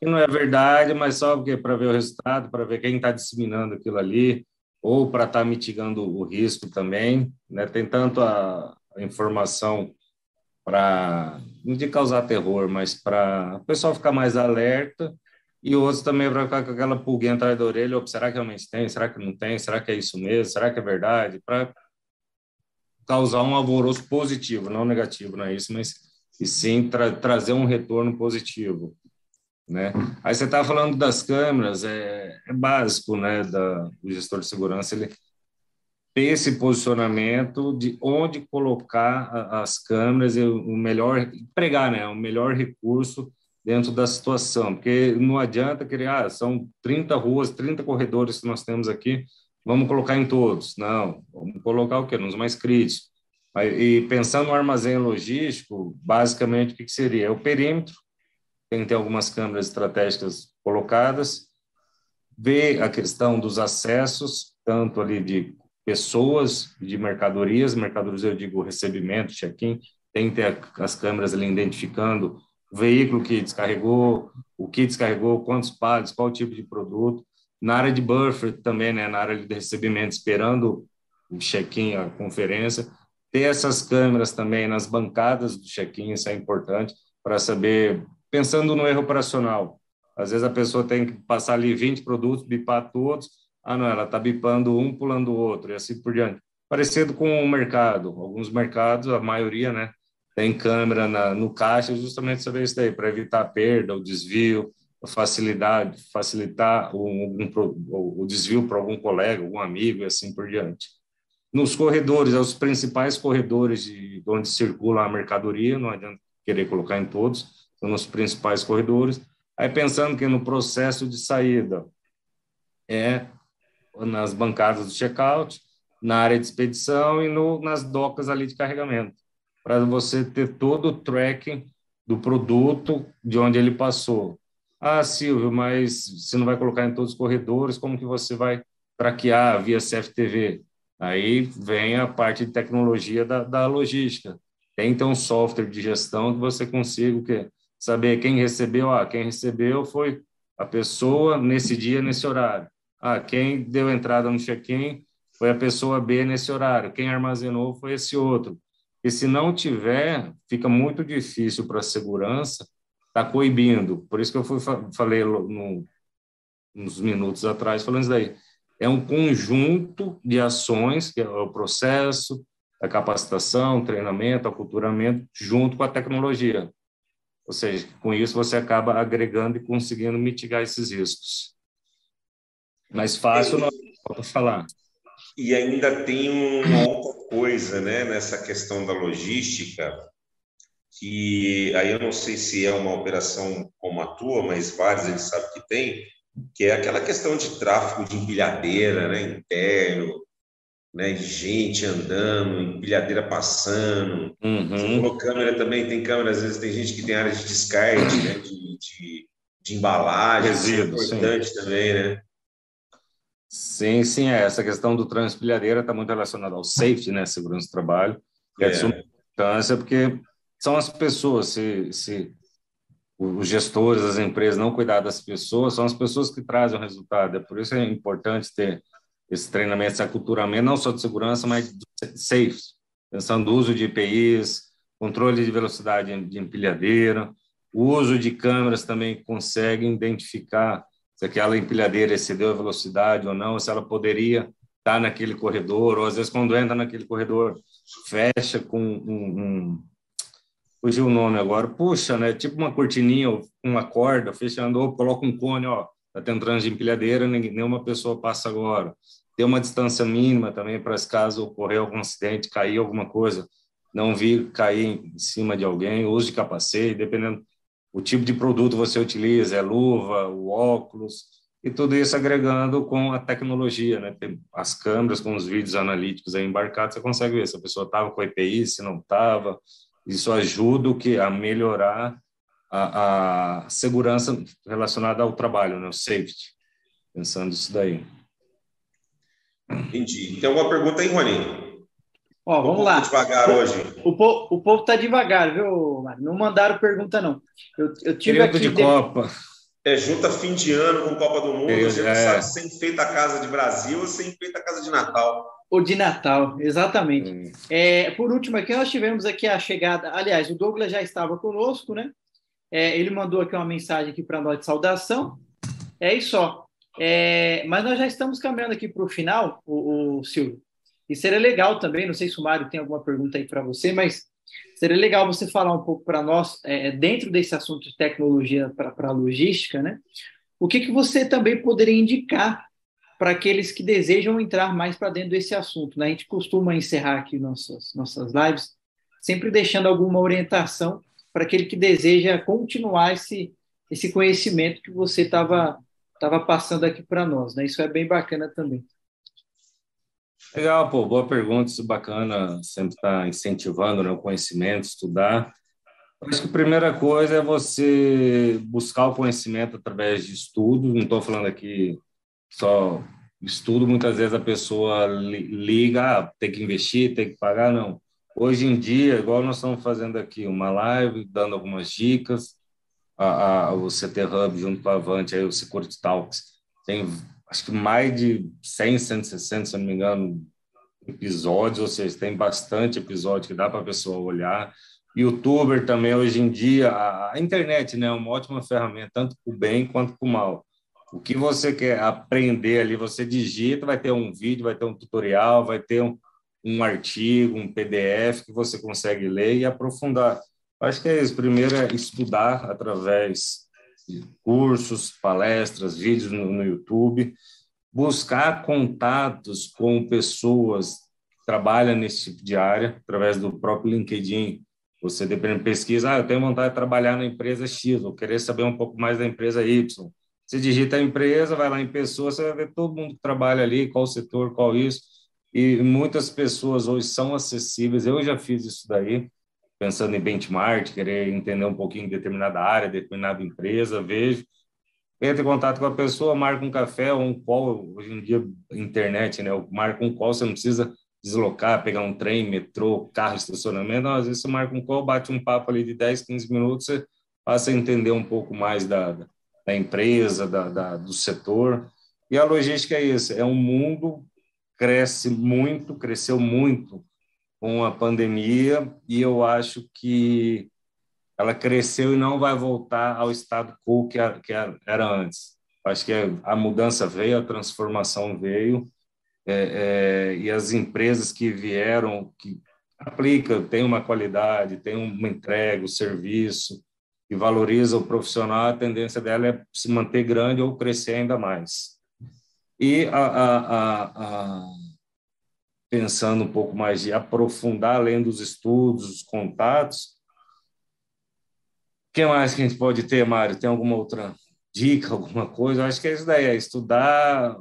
que não é verdade, mas só porque para ver o resultado, para ver quem está disseminando aquilo ali, ou para estar tá mitigando o risco também, né? Tem tanto a, informação para não de causar terror, mas para o pessoal ficar mais alerta e outros também para ficar com aquela pulguinha atrás da orelha, ou será que realmente tem, será que não tem, será que é isso mesmo, será que é verdade, para causar um alvoroço positivo, não negativo, não é isso, mas e sim tra trazer um retorno positivo né? Aí você está falando das câmeras, é, é básico, né, da, do gestor de segurança, ele ter esse posicionamento de onde colocar a, as câmeras e o melhor, pregar, né, o melhor recurso dentro da situação, porque não adianta querer, ah, são 30 ruas, 30 corredores que nós temos aqui, vamos colocar em todos. Não, vamos colocar o quê? Nos mais críticos. E pensando no armazém logístico, basicamente, o que seria? É o perímetro, tem que ter algumas câmeras estratégicas colocadas, ver a questão dos acessos, tanto ali de pessoas, de mercadorias, mercadorias eu digo recebimento, check-in, tem que ter as câmeras ali identificando o veículo que descarregou, o que descarregou, quantos pads, qual tipo de produto. Na área de buffer também, né, na área de recebimento, esperando o check-in, a conferência, ter essas câmeras também nas bancadas do check-in, isso é importante para saber, pensando no erro operacional. Às vezes a pessoa tem que passar ali 20 produtos, bipar todos, ah, não, ela está bipando um, pulando o outro, e assim por diante. Parecido com o mercado. Alguns mercados, a maioria, né, tem câmera na, no caixa justamente saber isso daí, para evitar perda, o desvio, facilidade, facilitar o, um, o, desvio para algum colega, algum amigo e assim por diante nos corredores, é os principais corredores de onde circula a mercadoria, não adianta querer colocar em todos, são nos principais corredores. Aí pensando que no processo de saída é nas bancadas do checkout, na área de expedição e no, nas docas ali de carregamento, para você ter todo o tracking do produto de onde ele passou. Ah, Silvio, mas você não vai colocar em todos os corredores, como que você vai traquear via CFTV? Aí vem a parte de tecnologia da, da logística. Tem então um software de gestão que você consiga o quê? saber quem recebeu. Ah, quem recebeu foi a pessoa nesse dia, nesse horário. Ah, quem deu entrada no check-in foi a pessoa B nesse horário. Quem armazenou foi esse outro. E se não tiver, fica muito difícil para a segurança estar tá coibindo. Por isso que eu fui, falei no, uns minutos atrás falando isso daí é um conjunto de ações, que é o processo, a capacitação, treinamento, aculturamento, junto com a tecnologia. Ou seja, com isso você acaba agregando e conseguindo mitigar esses riscos. Mais fácil não para falar. E ainda tem uma outra coisa, né, nessa questão da logística, que aí eu não sei se é uma operação como a tua, mas vários eles sabem que tem, que é aquela questão de tráfego de empilhadeira, né, interno, né, gente andando, empilhadeira passando. Uhum. Você câmera também, tem câmera, às vezes tem gente que tem área de descarte, né, de, de, de embalagem, Resíduo, isso é importante sim. também, né? Sim, sim, é. essa questão do transpilhadeira está muito relacionada ao safety, né, segurança do trabalho, que é, é de suma importância, porque são as pessoas, se, se os gestores, as empresas não cuidar das pessoas, são as pessoas que trazem o resultado. É por isso que é importante ter esse treinamento, esse aculturamento, não só de segurança, mas de safe, pensando no uso de EPIs, controle de velocidade de empilhadeira, o uso de câmeras também consegue identificar se aquela empilhadeira excedeu a velocidade ou não, se ela poderia estar naquele corredor, ou às vezes quando entra naquele corredor, fecha com um, um fugiu o nome agora, puxa, né? Tipo uma cortininha, uma corda, fechando, ou coloca um cone, ó, tá tendo de empilhadeira, nenhuma pessoa passa agora. Tem uma distância mínima também para se caso ocorrer algum acidente, cair alguma coisa, não vir cair em cima de alguém, uso de capacete, dependendo o tipo de produto você utiliza, é luva, o óculos, e tudo isso agregando com a tecnologia, né? Tem as câmeras com os vídeos analíticos aí embarcados, você consegue ver se a pessoa estava com EPI, se não estava, isso ajuda o que a melhorar a, a, segurança relacionada ao trabalho, né, o safety. Pensando isso daí. Entendi. Tem alguma pergunta aí, Rony? Ó, vamos lá. devagar hoje. O, povo, o povo tá devagar, viu, Mário? Não mandaram pergunta, não. Eu, eu tive Período aqui... de Copa. É, junta fim de ano com Copa do Mundo, você não é. sabe se é feita a casa de Brasil ou se é feita a casa de Natal. O de Natal, exatamente. Hum. É, por último, aqui nós tivemos aqui a chegada. Aliás, o Douglas já estava conosco, né? É, ele mandou aqui uma mensagem aqui para nós de saudação. É isso só. É, mas nós já estamos caminhando aqui para o final, o, Silvio. E seria legal também, não sei se o Mário tem alguma pergunta aí para você, mas seria legal você falar um pouco para nós, é, dentro desse assunto de tecnologia para logística, né? O que, que você também poderia indicar para aqueles que desejam entrar mais para dentro desse assunto. Né? A gente costuma encerrar aqui nossas, nossas lives sempre deixando alguma orientação para aquele que deseja continuar esse, esse conhecimento que você estava tava passando aqui para nós. Né? Isso é bem bacana também. Legal, pô, boa pergunta, isso é bacana, sempre está incentivando né, o conhecimento, estudar. Acho que a primeira coisa é você buscar o conhecimento através de estudos, não estou falando aqui só estudo, muitas vezes a pessoa liga, ah, tem que investir, tem que pagar, não. Hoje em dia, igual nós estamos fazendo aqui uma live, dando algumas dicas, a, a, o CT Hub junto com a Avante, aí o Security Talks, tem acho que mais de 100, 160, se não me engano, episódios, ou seja, tem bastante episódio que dá para a pessoa olhar. Youtuber também, hoje em dia, a, a internet né, é uma ótima ferramenta, tanto para o bem quanto para o mal. O que você quer aprender ali, você digita, vai ter um vídeo, vai ter um tutorial, vai ter um, um artigo, um PDF que você consegue ler e aprofundar. Acho que é isso. Primeiro é estudar através cursos, palestras, vídeos no, no YouTube, buscar contatos com pessoas que trabalham nesse tipo de área, através do próprio LinkedIn. Você, dependendo de pesquisa, ah, eu tenho vontade de trabalhar na empresa X, ou querer saber um pouco mais da empresa Y. Você digita a empresa, vai lá em pessoas, você vai ver todo mundo que trabalha ali, qual setor, qual isso. E muitas pessoas hoje são acessíveis. Eu já fiz isso daí, pensando em benchmark, querer entender um pouquinho de determinada área, determinada empresa, vejo. Entra em contato com a pessoa, marca um café ou um call. Hoje em dia, internet, né? Marca um call, você não precisa deslocar, pegar um trem, metrô, carro, estacionamento. Não, às vezes você marca um call, bate um papo ali de 10, 15 minutos, você passa a entender um pouco mais da, da empresa, da, da, do setor. E a logística é isso, é um mundo cresce muito, cresceu muito com a pandemia e eu acho que ela cresceu e não vai voltar ao estado quo que, era antes. Acho que a mudança veio, a transformação veio é, é, e as empresas que vieram, que aplicam, tem uma qualidade, tem uma entrega, o um serviço, e valoriza o profissional, a tendência dela é se manter grande ou crescer ainda mais. E a, a, pensando um pouco mais de aprofundar, além dos estudos, os contatos, o que mais que a gente pode ter, Mário? Tem alguma outra dica, alguma coisa? Eu acho que é isso daí, é estudar,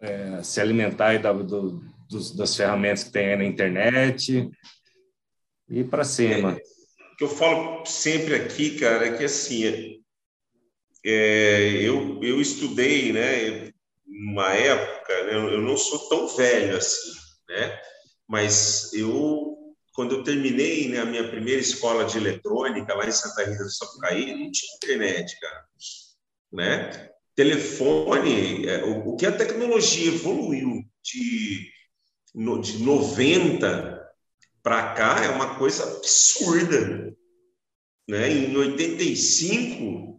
é, se alimentar da, do, dos, das ferramentas que tem na internet e para cima. É que eu falo sempre aqui, cara, é que assim, é, eu, eu estudei, né, numa época, né, eu não sou tão velho assim, né, mas eu, quando eu terminei né, a minha primeira escola de eletrônica lá em Santa Rita do Sapucaí, não tinha internet, cara, né, telefone, é, o, o que a tecnologia evoluiu de, de 90 para cá é uma coisa absurda. Né? Em 85,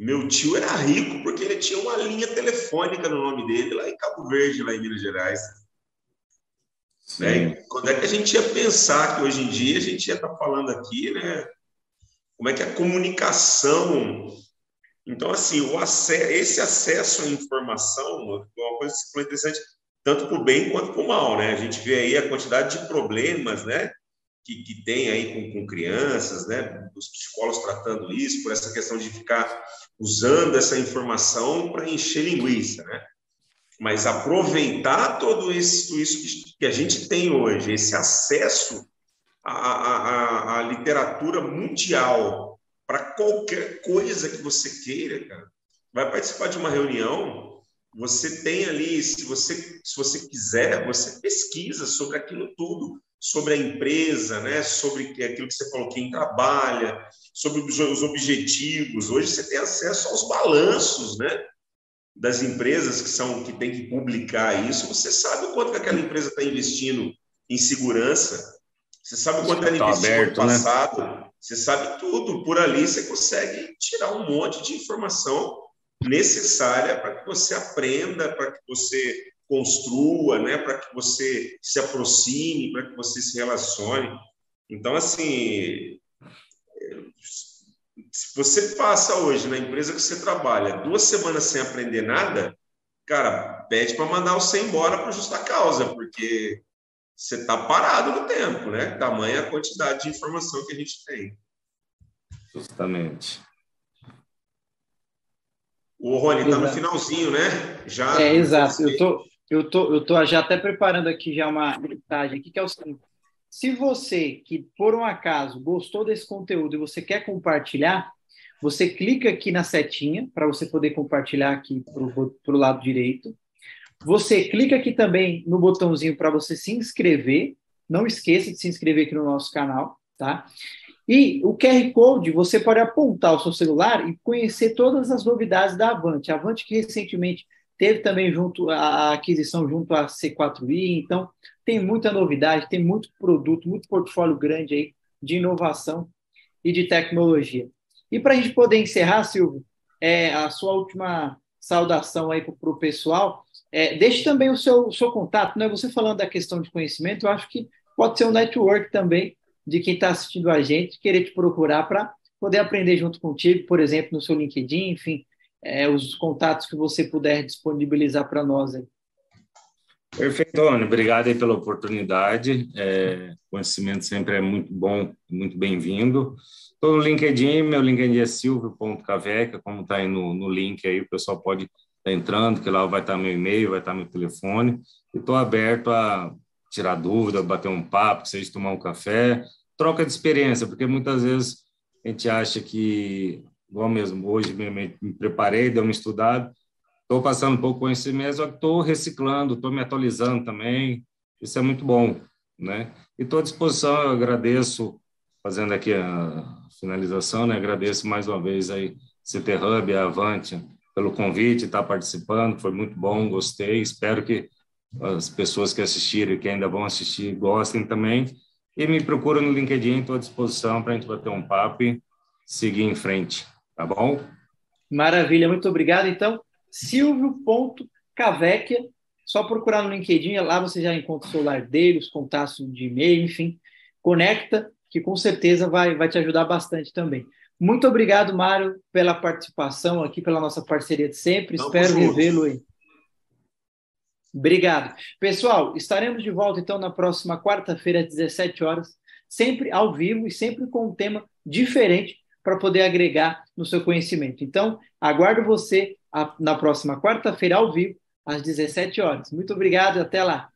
meu tio era rico porque ele tinha uma linha telefônica no nome dele lá em Cabo Verde, lá em Minas Gerais. Né? Quando é que a gente ia pensar que hoje em dia a gente ia estar tá falando aqui, né? Como é que a comunicação. Então, assim, o acesso, esse acesso à informação é uma coisa que foi interessante tanto para o bem quanto para o mal, né? A gente vê aí a quantidade de problemas, né? Que, que tem aí com, com crianças, né? Os psicólogos tratando isso, por essa questão de ficar usando essa informação para encher linguiça, né? Mas aproveitar todo isso, isso que a gente tem hoje, esse acesso à, à, à literatura mundial para qualquer coisa que você queira, cara. Vai participar de uma reunião, você tem ali, se você, se você quiser, você pesquisa sobre aquilo tudo, sobre a empresa, né? sobre aquilo que você falou, quem trabalha, sobre os objetivos. Hoje você tem acesso aos balanços né? das empresas que são que tem que publicar isso. Você sabe o quanto que aquela empresa está investindo em segurança, você sabe o quanto ela tá investiu aberto, no né? passado, né? você sabe tudo. Por ali você consegue tirar um monte de informação necessária para que você aprenda, para que você construa, né, para que você se aproxime, para que você se relacione. Então, assim, se você passa hoje na empresa que você trabalha duas semanas sem aprender nada, cara, pede para mandar você embora para justa causa, porque você está parado no tempo, né? Tamanha a quantidade de informação que a gente tem. Justamente. O Rony está no finalzinho, né? Já. É, exato. Eu tô, eu tô, eu tô já até preparando aqui já uma mensagem aqui que é o seguinte: se você que por um acaso gostou desse conteúdo e você quer compartilhar, você clica aqui na setinha para você poder compartilhar aqui para o lado direito. Você clica aqui também no botãozinho para você se inscrever. Não esqueça de se inscrever aqui no nosso canal, tá? E o QR Code, você pode apontar o seu celular e conhecer todas as novidades da Avante. A Avante que recentemente teve também junto a aquisição junto à C4i, então tem muita novidade, tem muito produto, muito portfólio grande aí de inovação e de tecnologia. E para a gente poder encerrar, Silvio, é, a sua última saudação aí para o pessoal, é, deixe também o seu, o seu contato, né? Você falando da questão de conhecimento, eu acho que pode ser um network também de quem está assistindo a gente, querer te procurar para poder aprender junto contigo, por exemplo, no seu LinkedIn, enfim, é, os contatos que você puder disponibilizar para nós aí. Perfeito, Ana. Obrigado aí pela oportunidade. É, conhecimento sempre é muito bom, muito bem-vindo. Estou no LinkedIn, meu LinkedIn é silvio.caveca, como está aí no, no link aí, o pessoal pode estar tá entrando, que lá vai estar tá meu e-mail, vai estar tá meu telefone. Estou aberto a tirar dúvida, bater um papo, seja tomar um café, troca de experiência, porque muitas vezes a gente acha que, igual mesmo, hoje me, me preparei, dei uma estudada, estou passando um pouco conhecimento, só que estou reciclando, estou me atualizando também, isso é muito bom, né? E estou à disposição, eu agradeço, fazendo aqui a finalização, né? Agradeço mais uma vez aí CT Hub, a Avante, pelo convite, estar tá participando, foi muito bom, gostei, espero que as pessoas que assistiram e que ainda vão assistir gostem também. E me procura no LinkedIn, estou à disposição para a gente bater um papo e seguir em frente, tá bom? Maravilha, muito obrigado. Então, silvio.cavecchia, só procurar no LinkedIn, lá você já encontra o celular dele, os contatos de e-mail, enfim, conecta, que com certeza vai, vai te ajudar bastante também. Muito obrigado, Mário, pela participação aqui, pela nossa parceria de sempre. Espero revê-lo aí. Obrigado. Pessoal, estaremos de volta então na próxima quarta-feira às 17 horas, sempre ao vivo e sempre com um tema diferente para poder agregar no seu conhecimento. Então, aguardo você na próxima quarta-feira ao vivo às 17 horas. Muito obrigado e até lá.